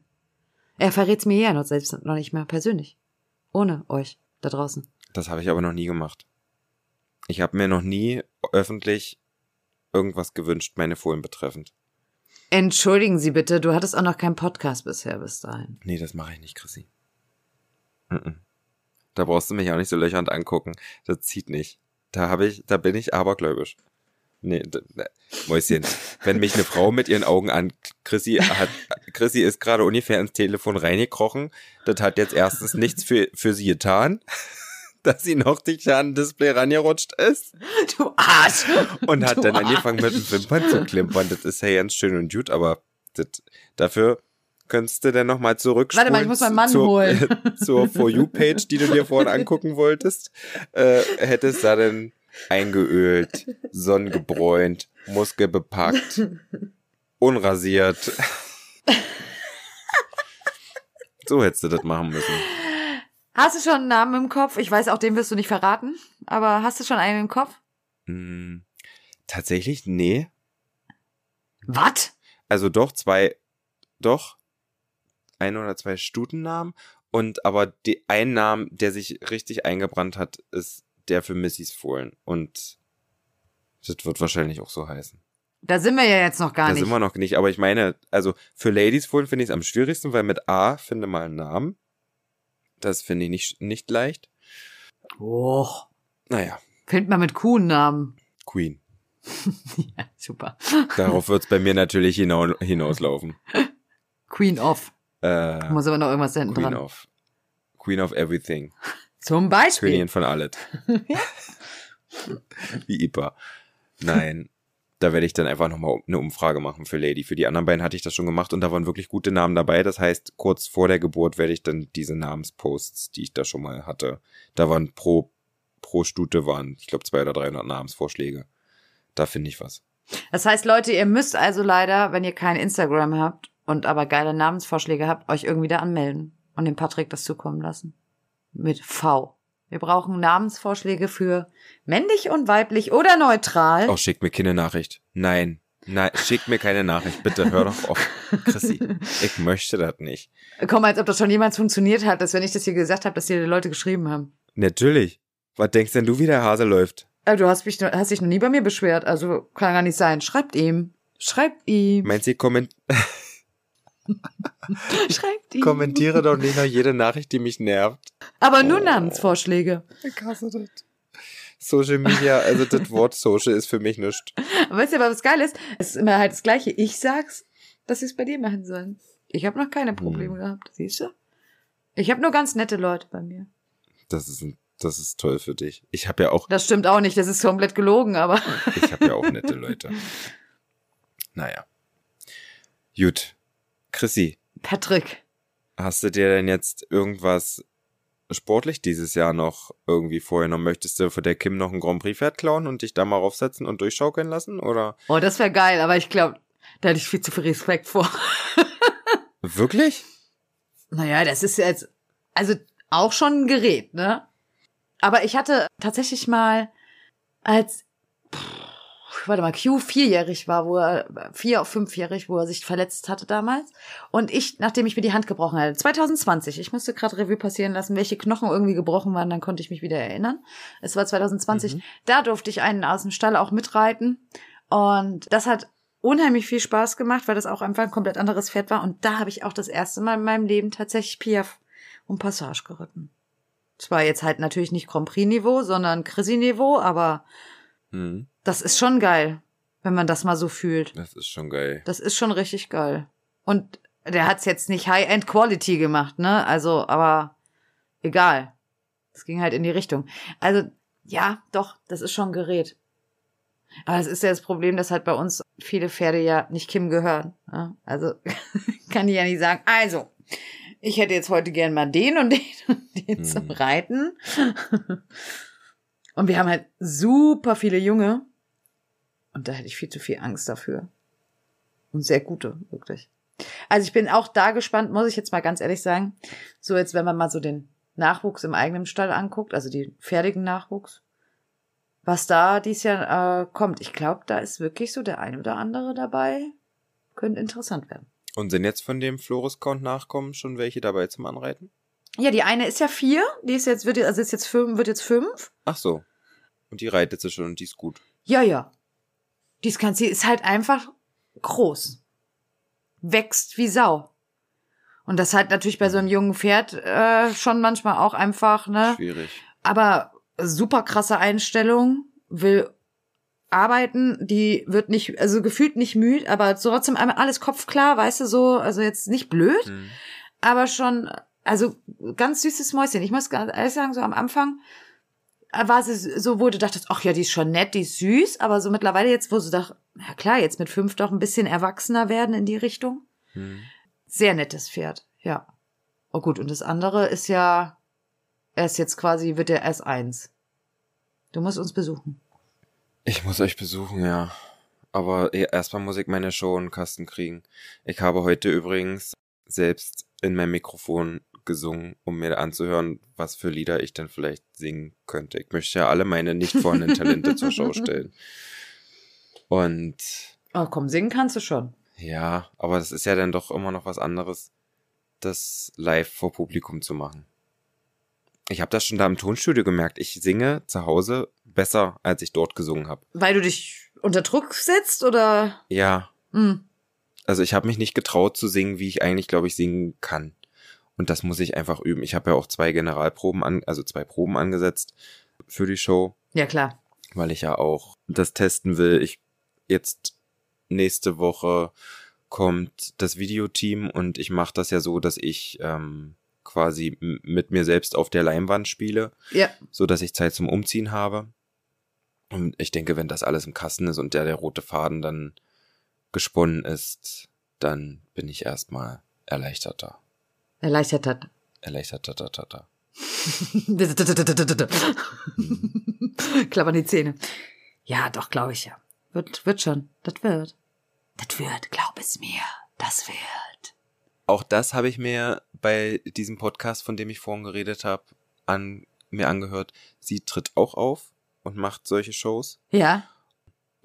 Er verrät's mir ja noch selbst noch nicht mehr persönlich. Ohne euch da draußen. Das habe ich aber noch nie gemacht. Ich habe mir noch nie öffentlich irgendwas gewünscht, meine Fohlen betreffend. Entschuldigen Sie bitte, du hattest auch noch keinen Podcast bisher bis dahin. Nee, das mache ich nicht, Chrissy. Da brauchst du mich auch nicht so löchernd angucken. Das zieht nicht. Da habe ich, da bin ich abergläubisch. Nee, da- Mäuschen, wenn mich eine Frau mit ihren Augen an, Chrissy hat, Chrissy ist gerade ungefähr ins Telefon reingekrochen. Das hat jetzt erstens nichts für, für sie getan, dass sie noch nicht an Display rangerutscht ist Du Arsch! und hat Du dann Arsch. angefangen mit den Wimpern zu klimpern. Das ist ja ganz schön und gut, aber das, dafür könntest du dann nochmal zurückspulen. Warte mal, ich muss meinen Mann zur, holen. zur For You-Page, die du dir vorhin angucken wolltest, äh, hättest da dann eingeölt, sonnengebräunt, muskelbepackt, unrasiert. So hättest du das machen müssen. Hast du schon einen Namen im Kopf? Ich weiß, auch den wirst du nicht verraten. Aber hast du schon einen im Kopf? Hm, tatsächlich, nee. Was? Also doch zwei, doch ein oder zwei Stutennamen und aber die ein Namen, der sich richtig eingebrannt hat, ist der für Missys Fohlen und das wird wahrscheinlich auch so heißen. Da sind wir ja jetzt noch gar da nicht. sind wir noch nicht, aber ich meine, also für Ladies Fohlen finde ich es am schwierigsten, weil mit A finde mal einen Namen. Das finde ich nicht, nicht leicht. Oh. Naja, Findet man mit Kuhnamen. Queen. Ja, super. Darauf wird es bei mir natürlich hinau hinauslaufen. Queen of. Äh, Muss aber noch irgendwas hinten Queen dran. of. Queen of Everything. Zum Beispiel. Königin von alles. Wie Ipa. Nein. Da werde ich dann einfach nochmal eine Umfrage machen für Lady. Für die anderen beiden hatte ich das schon gemacht und da waren wirklich gute Namen dabei. Das heißt, kurz vor der Geburt werde ich dann diese Namensposts, die ich da schon mal hatte, da waren pro, pro Stute waren, ich glaube, zwei oder 300 Namensvorschläge. Da finde ich was. Das heißt, Leute, ihr müsst also leider, wenn ihr kein Instagram habt und aber geile Namensvorschläge habt, euch irgendwie da anmelden und dem Patrick das zukommen lassen. Mit V. Wir brauchen Namensvorschläge für männlich und weiblich oder neutral. Oh, schickt mir keine Nachricht. Nein. Nein, schickt mir keine Nachricht. Bitte hör doch auf. Chrissy, ich möchte das nicht. Komm, als ob das schon jemals funktioniert hat, dass wenn ich das hier gesagt habe, dass hier die Leute geschrieben haben. Natürlich. Was denkst denn du, wie der Hase läuft? Äh, Du hast mich, hast dich noch nie bei mir beschwert, also kann gar nicht sein. Schreibt ihm. Schreibt ihm. Meinst du, komment Schreibt ihm. kommentiere doch nicht noch jede Nachricht, die mich nervt. Aber nur Namensvorschläge. Ich hasse das. Social Media, also das Wort Social ist für mich nichts. Weißt du, aber was geil ist? Es ist immer halt das Gleiche. Ich sag's, dass sie es bei dir machen sollen. Ich habe noch keine Probleme Hm. gehabt, siehst du? Ich habe nur ganz nette Leute bei mir. Das ist, ein- das ist toll für dich. Ich habe ja auch, Das stimmt auch nicht, das ist komplett gelogen, aber ich habe ja auch nette Leute. Naja. Gut. Chrissy, Patrick. hast du dir denn jetzt irgendwas sportlich dieses Jahr noch irgendwie vorgenommen? Möchtest du für der Kim noch ein Grand Prix-Pferd klauen und dich da mal raufsetzen und durchschaukeln lassen? Oder Oh, das wäre geil, aber ich glaube, da hätte ich viel zu viel Respekt vor. wirklich? Naja, das ist jetzt, also auch schon ein Gerät, ne? Aber ich hatte tatsächlich mal als warte mal, Q vierjährig war, wo er, vier auf fünfjährig, wo er sich verletzt hatte damals. Und ich, nachdem ich mir die Hand gebrochen hatte, 2020, ich musste gerade Revue passieren lassen, welche Knochen irgendwie gebrochen waren, dann konnte ich mich wieder erinnern. Es war 2020, mhm. da durfte ich einen aus dem Stall auch mitreiten. Und das hat unheimlich viel Spaß gemacht, weil das auch einfach ein komplett anderes Pferd war. Und da habe ich auch das erste Mal in meinem Leben tatsächlich Piaf und Passage geritten. Zwar jetzt halt natürlich nicht Grand Prix-Niveau, sondern Chrissy-Niveau, aber mhm. Das ist schon geil, wenn man das mal so fühlt. Das ist schon geil. Das ist schon richtig geil. Und der hat's jetzt nicht High-End Quality gemacht, ne? Also, aber egal. Es ging halt in die Richtung. Also, ja, doch, das ist schon ein Gerät. Aber es ist ja das Problem, dass halt bei uns viele Pferde ja nicht Kim gehören. Ne? Also kann ich ja nicht sagen, also, ich hätte jetzt heute gern mal den und den und den hm. zum Reiten. und wir haben halt super viele Junge. Und da hätte ich viel zu viel Angst dafür. Und sehr gute, wirklich. Also ich bin auch da gespannt, muss ich jetzt mal ganz ehrlich sagen. So jetzt, wenn man mal so den Nachwuchs im eigenen Stall anguckt, also den fertigen Nachwuchs, was da dies Jahr äh, kommt. Ich glaube, da ist wirklich so der eine oder andere dabei. Könnte interessant werden. Und sind jetzt von dem Flores-Count Nachkommen schon welche dabei zum Anreiten? Ja, die eine ist ja vier, die ist jetzt, wird, also ist jetzt fünf, wird jetzt fünf. Ach so. Und die reitet sie schon und die ist gut. Ja, ja. Dies kann sie ist halt einfach groß. Wächst wie Sau. Und das halt natürlich bei so einem jungen Pferd äh, schon manchmal auch einfach, ne? Schwierig. Aber super krasse Einstellung, will arbeiten, die wird nicht, also gefühlt nicht müde, aber trotzdem einmal alles kopfklar, weißt du, so, also jetzt nicht blöd, mhm. aber schon, also ganz süßes Mäuschen. Ich muss ganz ehrlich sagen, so am Anfang war sie so, wo du dachtest, ach ja, die ist schon nett, die ist süß, aber so mittlerweile jetzt, wo sie doch, ja klar, jetzt mit fünf doch ein bisschen erwachsener werden in die Richtung. Hm. Sehr nettes Pferd, ja. Oh gut, und das andere ist ja, er ist jetzt quasi, wird der S1. Du musst uns besuchen. Ich muss euch besuchen, ja. Aber erstmal muss ich meine Show in den Kasten kriegen. Ich habe heute übrigens selbst in mein Mikrofon gesungen, um mir anzuhören, was für Lieder ich dann vielleicht singen könnte. Ich möchte ja alle meine nicht vorhandenen Talente zur Schau stellen. Und. Oh, komm, singen kannst du schon. Ja, aber das ist ja dann doch immer noch was anderes, das live vor Publikum zu machen. Ich habe das schon da im Tonstudio gemerkt. Ich singe zu Hause besser, als ich dort gesungen habe. Weil du dich unter Druck setzt oder? Ja. Hm. Also ich habe mich nicht getraut zu singen, wie ich eigentlich, glaube ich, singen kann. Und das muss ich einfach üben. Ich habe ja auch zwei Generalproben an, also zwei Proben angesetzt für die Show. Ja, klar. Weil ich ja auch das testen will. Ich jetzt nächste Woche kommt das Videoteam und ich mache das ja so, dass ich ähm, quasi mit mir selbst auf der Leinwand spiele. Ja. So dass ich Zeit zum Umziehen habe. Und ich denke, wenn das alles im Kasten ist und der, der rote Faden dann gesponnen ist, dann bin ich erstmal erleichterter. Erleichtert. Erleichtert. Klappern die Zähne. Ja, doch, glaube ich ja. Wird, wird schon. Das wird. Das wird, glaub es mir. Das wird. Auch das habe ich mir bei diesem Podcast, von dem ich vorhin geredet habe, an, mir angehört. Sie tritt auch auf und macht solche Shows. Ja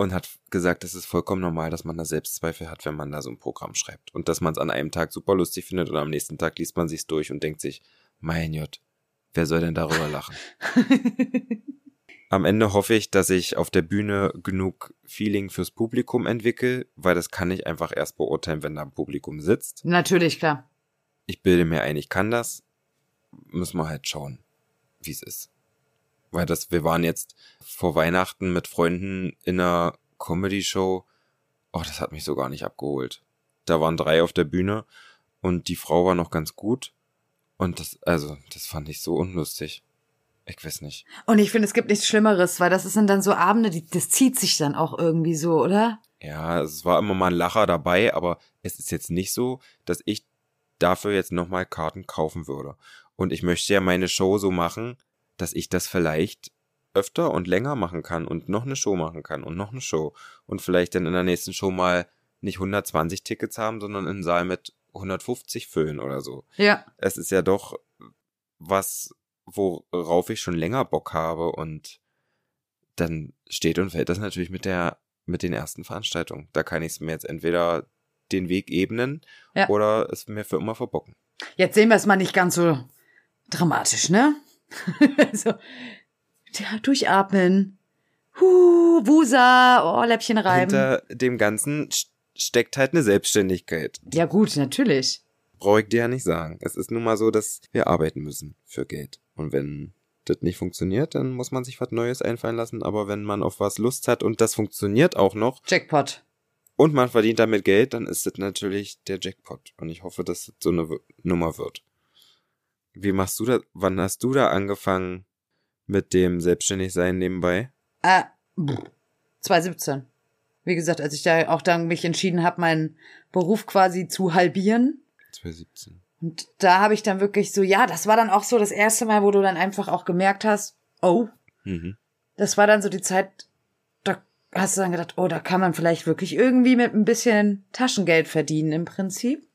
und hat gesagt, es ist vollkommen normal, dass man da Selbstzweifel hat, wenn man da so ein Programm schreibt. Und dass man es an einem Tag super lustig findet und am nächsten Tag liest man sich's durch und denkt sich, mein Gott, wer soll denn darüber lachen? am Ende hoffe ich, dass ich auf der Bühne genug Feeling fürs Publikum entwickle, weil das kann ich einfach erst beurteilen, wenn da ein Publikum sitzt. Natürlich, klar. Ich bilde mir ein, ich kann das. Müssen wir halt schauen, wie es ist weil das, wir waren jetzt vor Weihnachten mit Freunden in einer Comedy-Show. Oh, das hat mich so gar nicht abgeholt. Da waren drei auf der Bühne und die Frau war noch ganz gut. Und das, also, das fand ich so unlustig. Ich weiß nicht. Und ich finde, es gibt nichts Schlimmeres, weil das sind dann so Abende, die, das zieht sich dann auch irgendwie so, oder? Ja, es war immer mal ein Lacher dabei, aber es ist jetzt nicht so, dass ich dafür jetzt nochmal Karten kaufen würde. Und ich möchte ja meine Show so machen, dass ich das vielleicht öfter und länger machen kann und noch eine Show machen kann und noch eine Show und vielleicht dann in der nächsten Show mal nicht 120 Tickets haben, sondern einen Saal mit 150 füllen oder so. Ja. Es ist ja doch was, worauf ich schon länger Bock habe und dann steht und fällt das natürlich mit der, mit den ersten Veranstaltungen. Da kann ich es mir jetzt entweder den Weg ebnen Ja. oder es mir für immer verbocken. Jetzt sehen wir es mal nicht ganz so dramatisch, ne? also, ja, durchatmen. Huh, Wusa, oh, Läppchen reiben. Hinter dem Ganzen st- steckt halt eine Selbstständigkeit. Ja gut, natürlich. Brauche ich dir ja nicht sagen. Es ist nun mal so, dass wir arbeiten müssen für Geld. Und wenn das nicht funktioniert, dann muss man sich was Neues einfallen lassen. Aber wenn man auf was Lust hat und das funktioniert auch noch Jackpot. und man verdient damit Geld, dann ist das natürlich der Jackpot. Und ich hoffe, dass das so eine Nummer wird. Wie machst du das? Wann hast du da angefangen mit dem Selbstständigsein nebenbei? Äh, pff, 2017. Wie gesagt, als ich da auch dann mich entschieden habe, meinen Beruf quasi zu halbieren. 2017. Und da habe ich dann wirklich so, ja, das war dann auch so das erste Mal, wo du dann einfach auch gemerkt hast, oh, Mhm. das war dann so die Zeit, da hast du dann gedacht, oh, da kann man vielleicht wirklich irgendwie mit ein bisschen Taschengeld verdienen im Prinzip.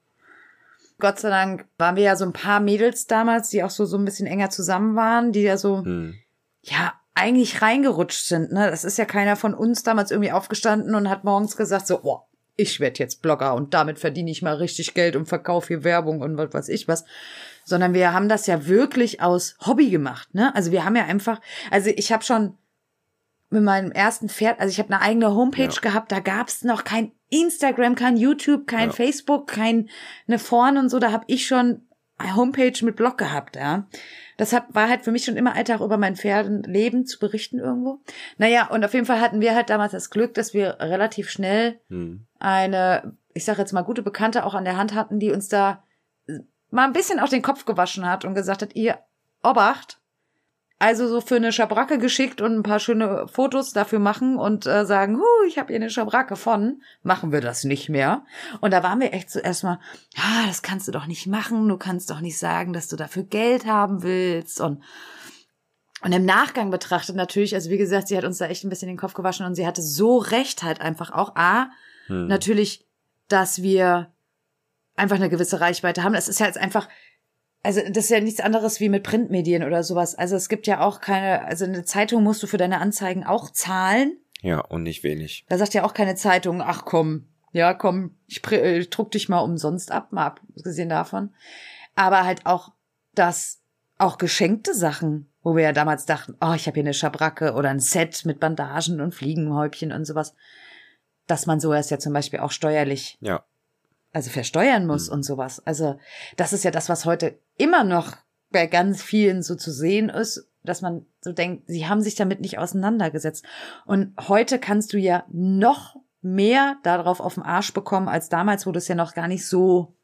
Gott sei Dank waren wir ja so ein paar Mädels damals, die auch so, so ein bisschen enger zusammen waren, die ja so, Hm. ja, eigentlich reingerutscht sind, ne? Das ist ja keiner von uns damals irgendwie aufgestanden und hat morgens gesagt so, oh, ich werde jetzt Blogger und damit verdiene ich mal richtig Geld und verkaufe hier Werbung und was weiß ich was. Sondern wir haben das ja wirklich aus Hobby gemacht, ne? Also wir haben ja einfach, also ich habe schon mit meinem ersten Pferd, also ich habe eine eigene Homepage Ja. gehabt, da gab's noch kein Instagram, kein YouTube, kein Ja. Facebook, kein eine Foren und so, da habe ich schon eine Homepage mit Blog gehabt, ja. Das hat, war halt für mich schon immer Alltag über mein Pferdenleben zu berichten irgendwo. Naja, und auf jeden Fall hatten wir halt damals das Glück, dass wir relativ schnell Hm. eine, ich sage jetzt mal, gute Bekannte auch an der Hand hatten, die uns da mal ein bisschen auch den Kopf gewaschen hat und gesagt hat, ihr Obacht, also so für eine Schabracke geschickt und ein paar schöne Fotos dafür machen und äh, sagen, hu, ich habe hier eine Schabracke von, machen wir das nicht mehr. Und da waren wir echt zuerst mal, ja, das kannst du doch nicht machen, du kannst doch nicht sagen, dass du dafür Geld haben willst und und im Nachgang betrachtet natürlich, also wie gesagt, sie hat uns da echt ein bisschen den Kopf gewaschen und sie hatte so recht halt einfach auch, A, Hm. natürlich, dass wir einfach eine gewisse Reichweite haben. Das ist ja jetzt einfach, also das ist ja nichts anderes wie mit Printmedien oder sowas. Also es gibt ja auch keine, also eine Zeitung musst du für deine Anzeigen auch zahlen. Ja, und nicht wenig. Da sagt ja auch keine Zeitung, ach komm, ja komm, ich, äh, druck dich mal umsonst ab, mal abgesehen davon. Aber halt auch, dass auch geschenkte Sachen, wo wir ja damals dachten, oh, ich habe hier eine Schabracke oder ein Set mit Bandagen und Fliegenhäubchen und sowas, dass man sowas ja zum Beispiel auch steuerlich Ja. Also versteuern muss und sowas. Also das ist ja das, was heute immer noch bei ganz vielen so zu sehen ist, dass man so denkt, sie haben sich damit nicht auseinandergesetzt. Und heute kannst du ja noch mehr darauf auf den Arsch bekommen als damals, wo das ja noch gar nicht so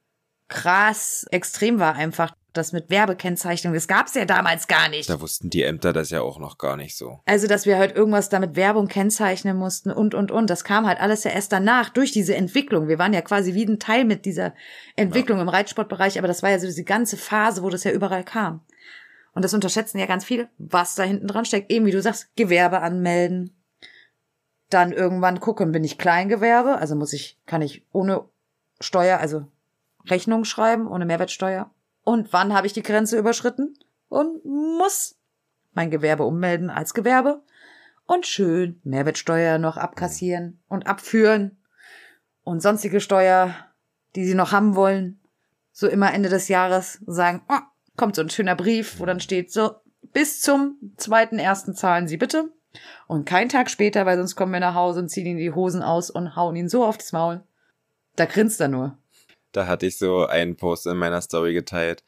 krass extrem war einfach. Das mit Werbekennzeichnung, das gab's ja damals gar nicht. Da wussten die Ämter das ja auch noch gar nicht so. Also, dass wir halt irgendwas damit Werbung kennzeichnen mussten und, und, und. Das kam halt alles ja erst danach durch diese Entwicklung. Wir waren ja quasi wie ein Teil mit dieser Entwicklung im Reitsportbereich, aber das war ja so diese ganze Phase, wo das ja überall kam. Und das unterschätzen ja ganz viele, was da hinten dran steckt. Eben wie du sagst, Gewerbe anmelden. Dann irgendwann gucken, bin ich Kleingewerbe, also muss ich, kann ich ohne Steuer, also Rechnung schreiben, ohne Mehrwertsteuer. Und wann habe ich die Grenze überschritten? Und muss mein Gewerbe ummelden als Gewerbe und schön Mehrwertsteuer noch abkassieren und abführen und sonstige Steuer, die sie noch haben wollen, so immer Ende des Jahres sagen, oh, kommt so ein schöner Brief, wo dann steht so, bis zum zweiten ersten zahlen Sie bitte. Und kein Tag später, weil sonst kommen wir nach Hause und ziehen ihn die Hosen aus und hauen ihn so aufs Maul. Da grinst er nur. Da hatte ich so einen Post in meiner Story geteilt,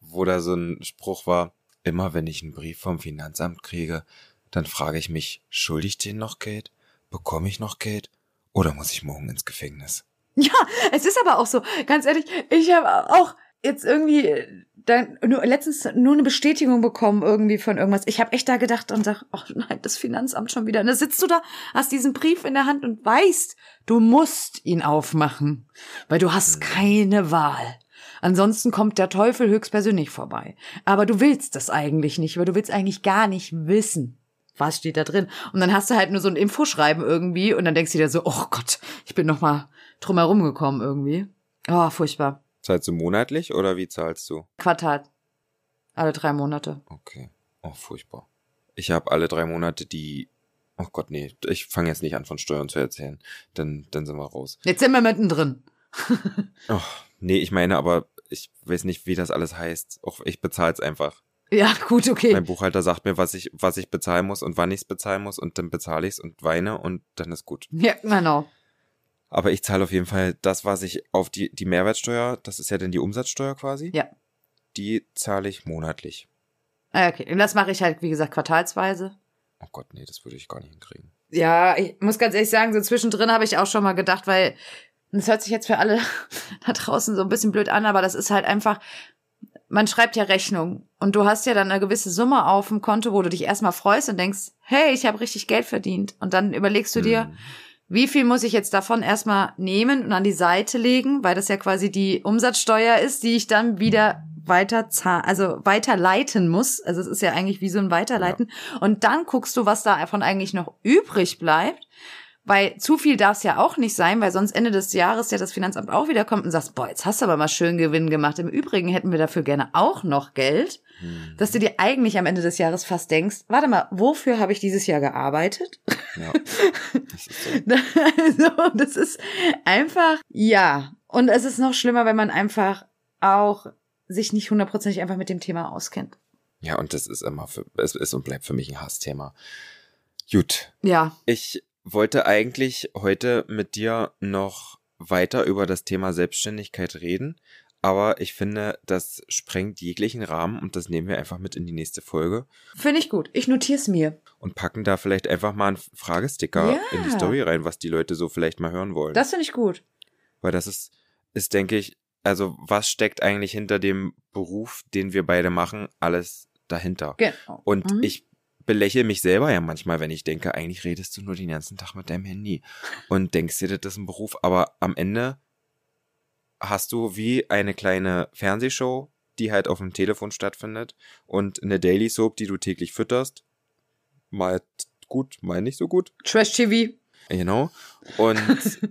wo da so ein Spruch war, immer wenn ich einen Brief vom Finanzamt kriege, dann frage ich mich, schulde ich denen noch Geld? Bekomme ich noch Geld? Oder muss ich morgen ins Gefängnis? Ja, es ist aber auch so, ganz ehrlich, ich habe auch jetzt irgendwie dann nur letztens nur eine Bestätigung bekommen irgendwie von irgendwas. Ich habe echt da gedacht und sag, ach nein, das Finanzamt schon wieder. Und da sitzt du da, hast diesen Brief in der Hand und weißt, du musst ihn aufmachen, weil du hast keine Wahl. Ansonsten kommt der Teufel höchstpersönlich vorbei. Aber du willst das eigentlich nicht, weil du willst eigentlich gar nicht wissen, was steht da drin. Und dann hast du halt nur so ein Infoschreiben irgendwie und dann denkst du dir so, oh Gott, ich bin noch mal drum herum gekommen irgendwie. Oh, furchtbar. Zahlst du monatlich oder wie zahlst du? Quartal. Alle drei Monate. Okay. Oh, furchtbar. Ich habe alle drei Monate die Oh Gott, nee, ich fange jetzt nicht an von Steuern zu erzählen. Dann, dann sind wir raus. Jetzt sind wir mittendrin. Oh, nee, ich meine, aber ich weiß nicht, wie das alles heißt. Auch ich bezahle es einfach. Ja, gut, okay. Mein Buchhalter sagt mir, was ich, was ich bezahlen muss und wann ich es bezahlen muss und dann bezahle ich es und weine und dann ist gut. Ja, genau. Aber ich zahle auf jeden Fall das, was ich auf die, die Mehrwertsteuer, das ist ja dann die Umsatzsteuer quasi. Ja. Die zahle ich monatlich. Ah, Okay, und das mache ich halt, wie gesagt, quartalsweise. Oh Gott, nee, das würde ich gar nicht hinkriegen. Ja, ich muss ganz ehrlich sagen, so zwischendrin habe ich auch schon mal gedacht, weil das hört sich jetzt für alle da draußen so ein bisschen blöd an, aber das ist halt einfach, man schreibt ja Rechnung und du hast ja dann eine gewisse Summe auf dem Konto, wo du dich erstmal freust und denkst, hey, ich habe richtig Geld verdient. Und dann überlegst du dir, Hm. Wie viel muss ich jetzt davon erstmal nehmen und an die Seite legen, weil das ja quasi die Umsatzsteuer ist, die ich dann wieder weiter also weiterleiten muss. Also es ist ja eigentlich wie so ein Weiterleiten. Und dann guckst du, was davon eigentlich noch übrig bleibt. Weil zu viel darf es ja auch nicht sein, weil sonst Ende des Jahres ja das Finanzamt auch wieder kommt und sagst, boah, jetzt hast du aber mal schön Gewinn gemacht. Im Übrigen hätten wir dafür gerne auch noch Geld, Hm. dass du dir eigentlich am Ende des Jahres fast denkst, warte mal, wofür habe ich dieses Jahr gearbeitet? Ja. Das so. also, das ist einfach, ja. Und es ist noch schlimmer, wenn man einfach auch sich nicht hundertprozentig einfach mit dem Thema auskennt. Ja, und das ist immer für, es ist und bleibt für mich ein Hassthema. Gut. Ja, Ich wollte eigentlich heute mit dir noch weiter über das Thema Selbstständigkeit reden, aber ich finde, das sprengt jeglichen Rahmen und das nehmen wir einfach mit in die nächste Folge finde ich gut. Ich notiere es mir. und packen da vielleicht einfach mal einen Fragesticker Ja. in die Story rein, was die Leute so vielleicht mal hören wollen. Das finde ich gut. Weil das ist, ist, denke ich, also was steckt eigentlich hinter dem Beruf, den wir beide machen, alles dahinter. Genau. Und Mhm. ich belächle mich selber ja manchmal, wenn ich denke, eigentlich redest du nur den ganzen Tag mit deinem Handy und denkst dir, das ist ein Beruf, aber am Ende hast du wie eine kleine Fernsehshow, die halt auf dem Telefon stattfindet und eine Daily Soap, die du täglich fütterst. Mal gut, mal nicht so gut. Trash TV. Genau. Und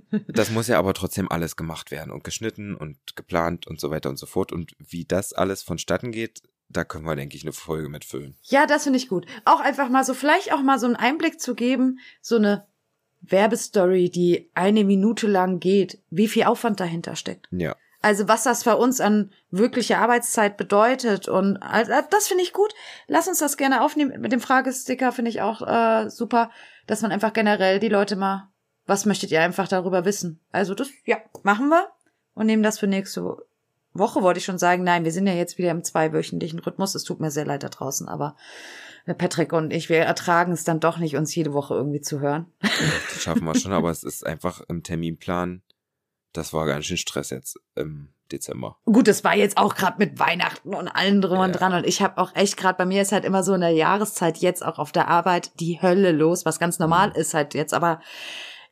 das muss ja aber trotzdem alles gemacht werden und geschnitten und geplant und so weiter und so fort. Und wie das alles vonstatten geht, da können wir, denke ich, eine Folge mitfüllen. Ja, das finde ich gut. Auch einfach mal so, vielleicht auch mal so einen Einblick zu geben, so eine Werbestory, die eine Minute lang geht, wie viel Aufwand dahinter steckt. Ja. Also was das für uns an wirkliche Arbeitszeit bedeutet und all- das finde ich gut. Lass uns das gerne aufnehmen. Mit dem Fragesticker finde ich auch äh, super, dass man einfach generell die Leute mal, was möchtet ihr einfach darüber wissen? Also das, ja, machen wir und nehmen das für nächste Woche, wollte ich schon sagen. Nein, wir sind ja jetzt wieder im zweiwöchentlichen Rhythmus. Es tut mir sehr leid da draußen, aber Patrick und ich, wir ertragen es dann doch nicht, uns jede Woche irgendwie zu hören. Das schaffen wir schon, aber es ist einfach im Terminplan. Das war ganz schön Stress jetzt im Dezember. Gut, das war jetzt auch gerade mit Weihnachten und allem drum und Ja. dran. Und ich habe auch echt gerade, bei mir ist halt immer so in der Jahreszeit jetzt auch auf der Arbeit die Hölle los, was ganz normal Mhm. ist halt jetzt. Aber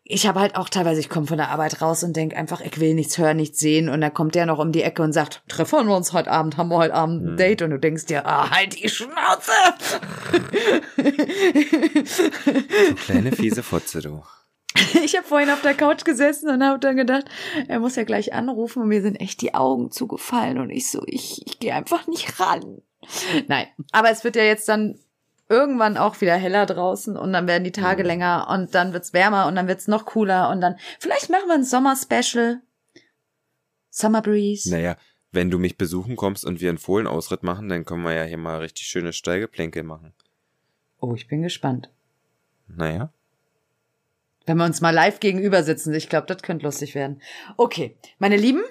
ich habe halt auch teilweise, ich komme von der Arbeit raus und denk einfach, ich will nichts hören, nichts sehen. Und dann kommt der noch um die Ecke und sagt, treffen wir uns heute Abend, haben wir heute Abend ein Mhm. Date. Und du denkst dir, ah, halt die Schnauze. Du kleine fiese Fotze, du. Ich habe vorhin auf der Couch gesessen und habe dann gedacht, er muss ja gleich anrufen und mir sind echt die Augen zugefallen und ich so, ich, ich gehe einfach nicht ran. Nein, aber es wird ja jetzt dann irgendwann auch wieder heller draußen und dann werden die Tage Mhm. länger und dann wird's wärmer und dann wird's noch cooler und dann vielleicht machen wir ein Sommer-Special. Summer Breeze. Naja, wenn du mich besuchen kommst und wir einen Fohlenausritt machen, dann können wir ja hier mal richtig schöne Steigeplänkel machen. Oh, ich bin gespannt. Naja. Wenn wir uns mal live gegenüber sitzen, ich glaube, das könnte lustig werden. Okay, meine Lieben,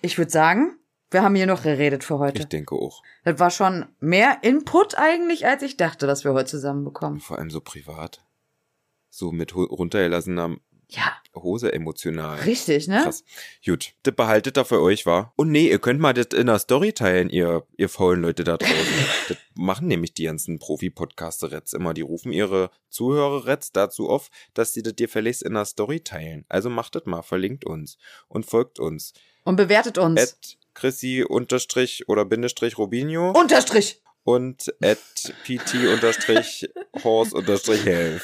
ich würde sagen, wir haben hier noch geredet für heute. Ich denke auch. Das war schon mehr Input eigentlich, als ich dachte, dass wir heute zusammen bekommen. Vor allem so privat. So mit runtergelassener Ja, Hose emotional. richtig, ne? Krass. Gut, das behaltet da für euch, war. Und nee, ihr könnt mal das in der Story teilen, ihr, ihr faulen Leute da draußen. das machen nämlich die ganzen Profi-Podcaster jetzt immer. Die rufen ihre Zuhörer jetzt dazu auf, dass sie das dir verlässt in der Story teilen. Also macht das mal, verlinkt uns und folgt uns. Und bewertet uns. At Chrissy unterstrich oder Bindestrich Rubinho Unterstrich. und at PT unterstrich Horse unterstrich Health.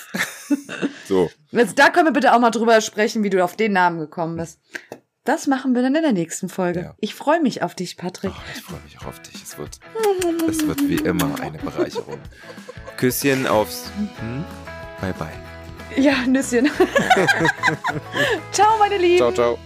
so. Jetzt, da können wir bitte auch mal drüber sprechen, wie du auf den Namen gekommen bist. Das machen wir dann in der nächsten Folge. Ja. Ich freue mich auf dich, Patrick. Oh, ich freue mich auch auf dich. Es wird, es wird wie immer eine Bereicherung. Küsschen aufs. Hm? Bye bye. Ja, Nüsschen. ciao, meine Lieben. Ciao, ciao.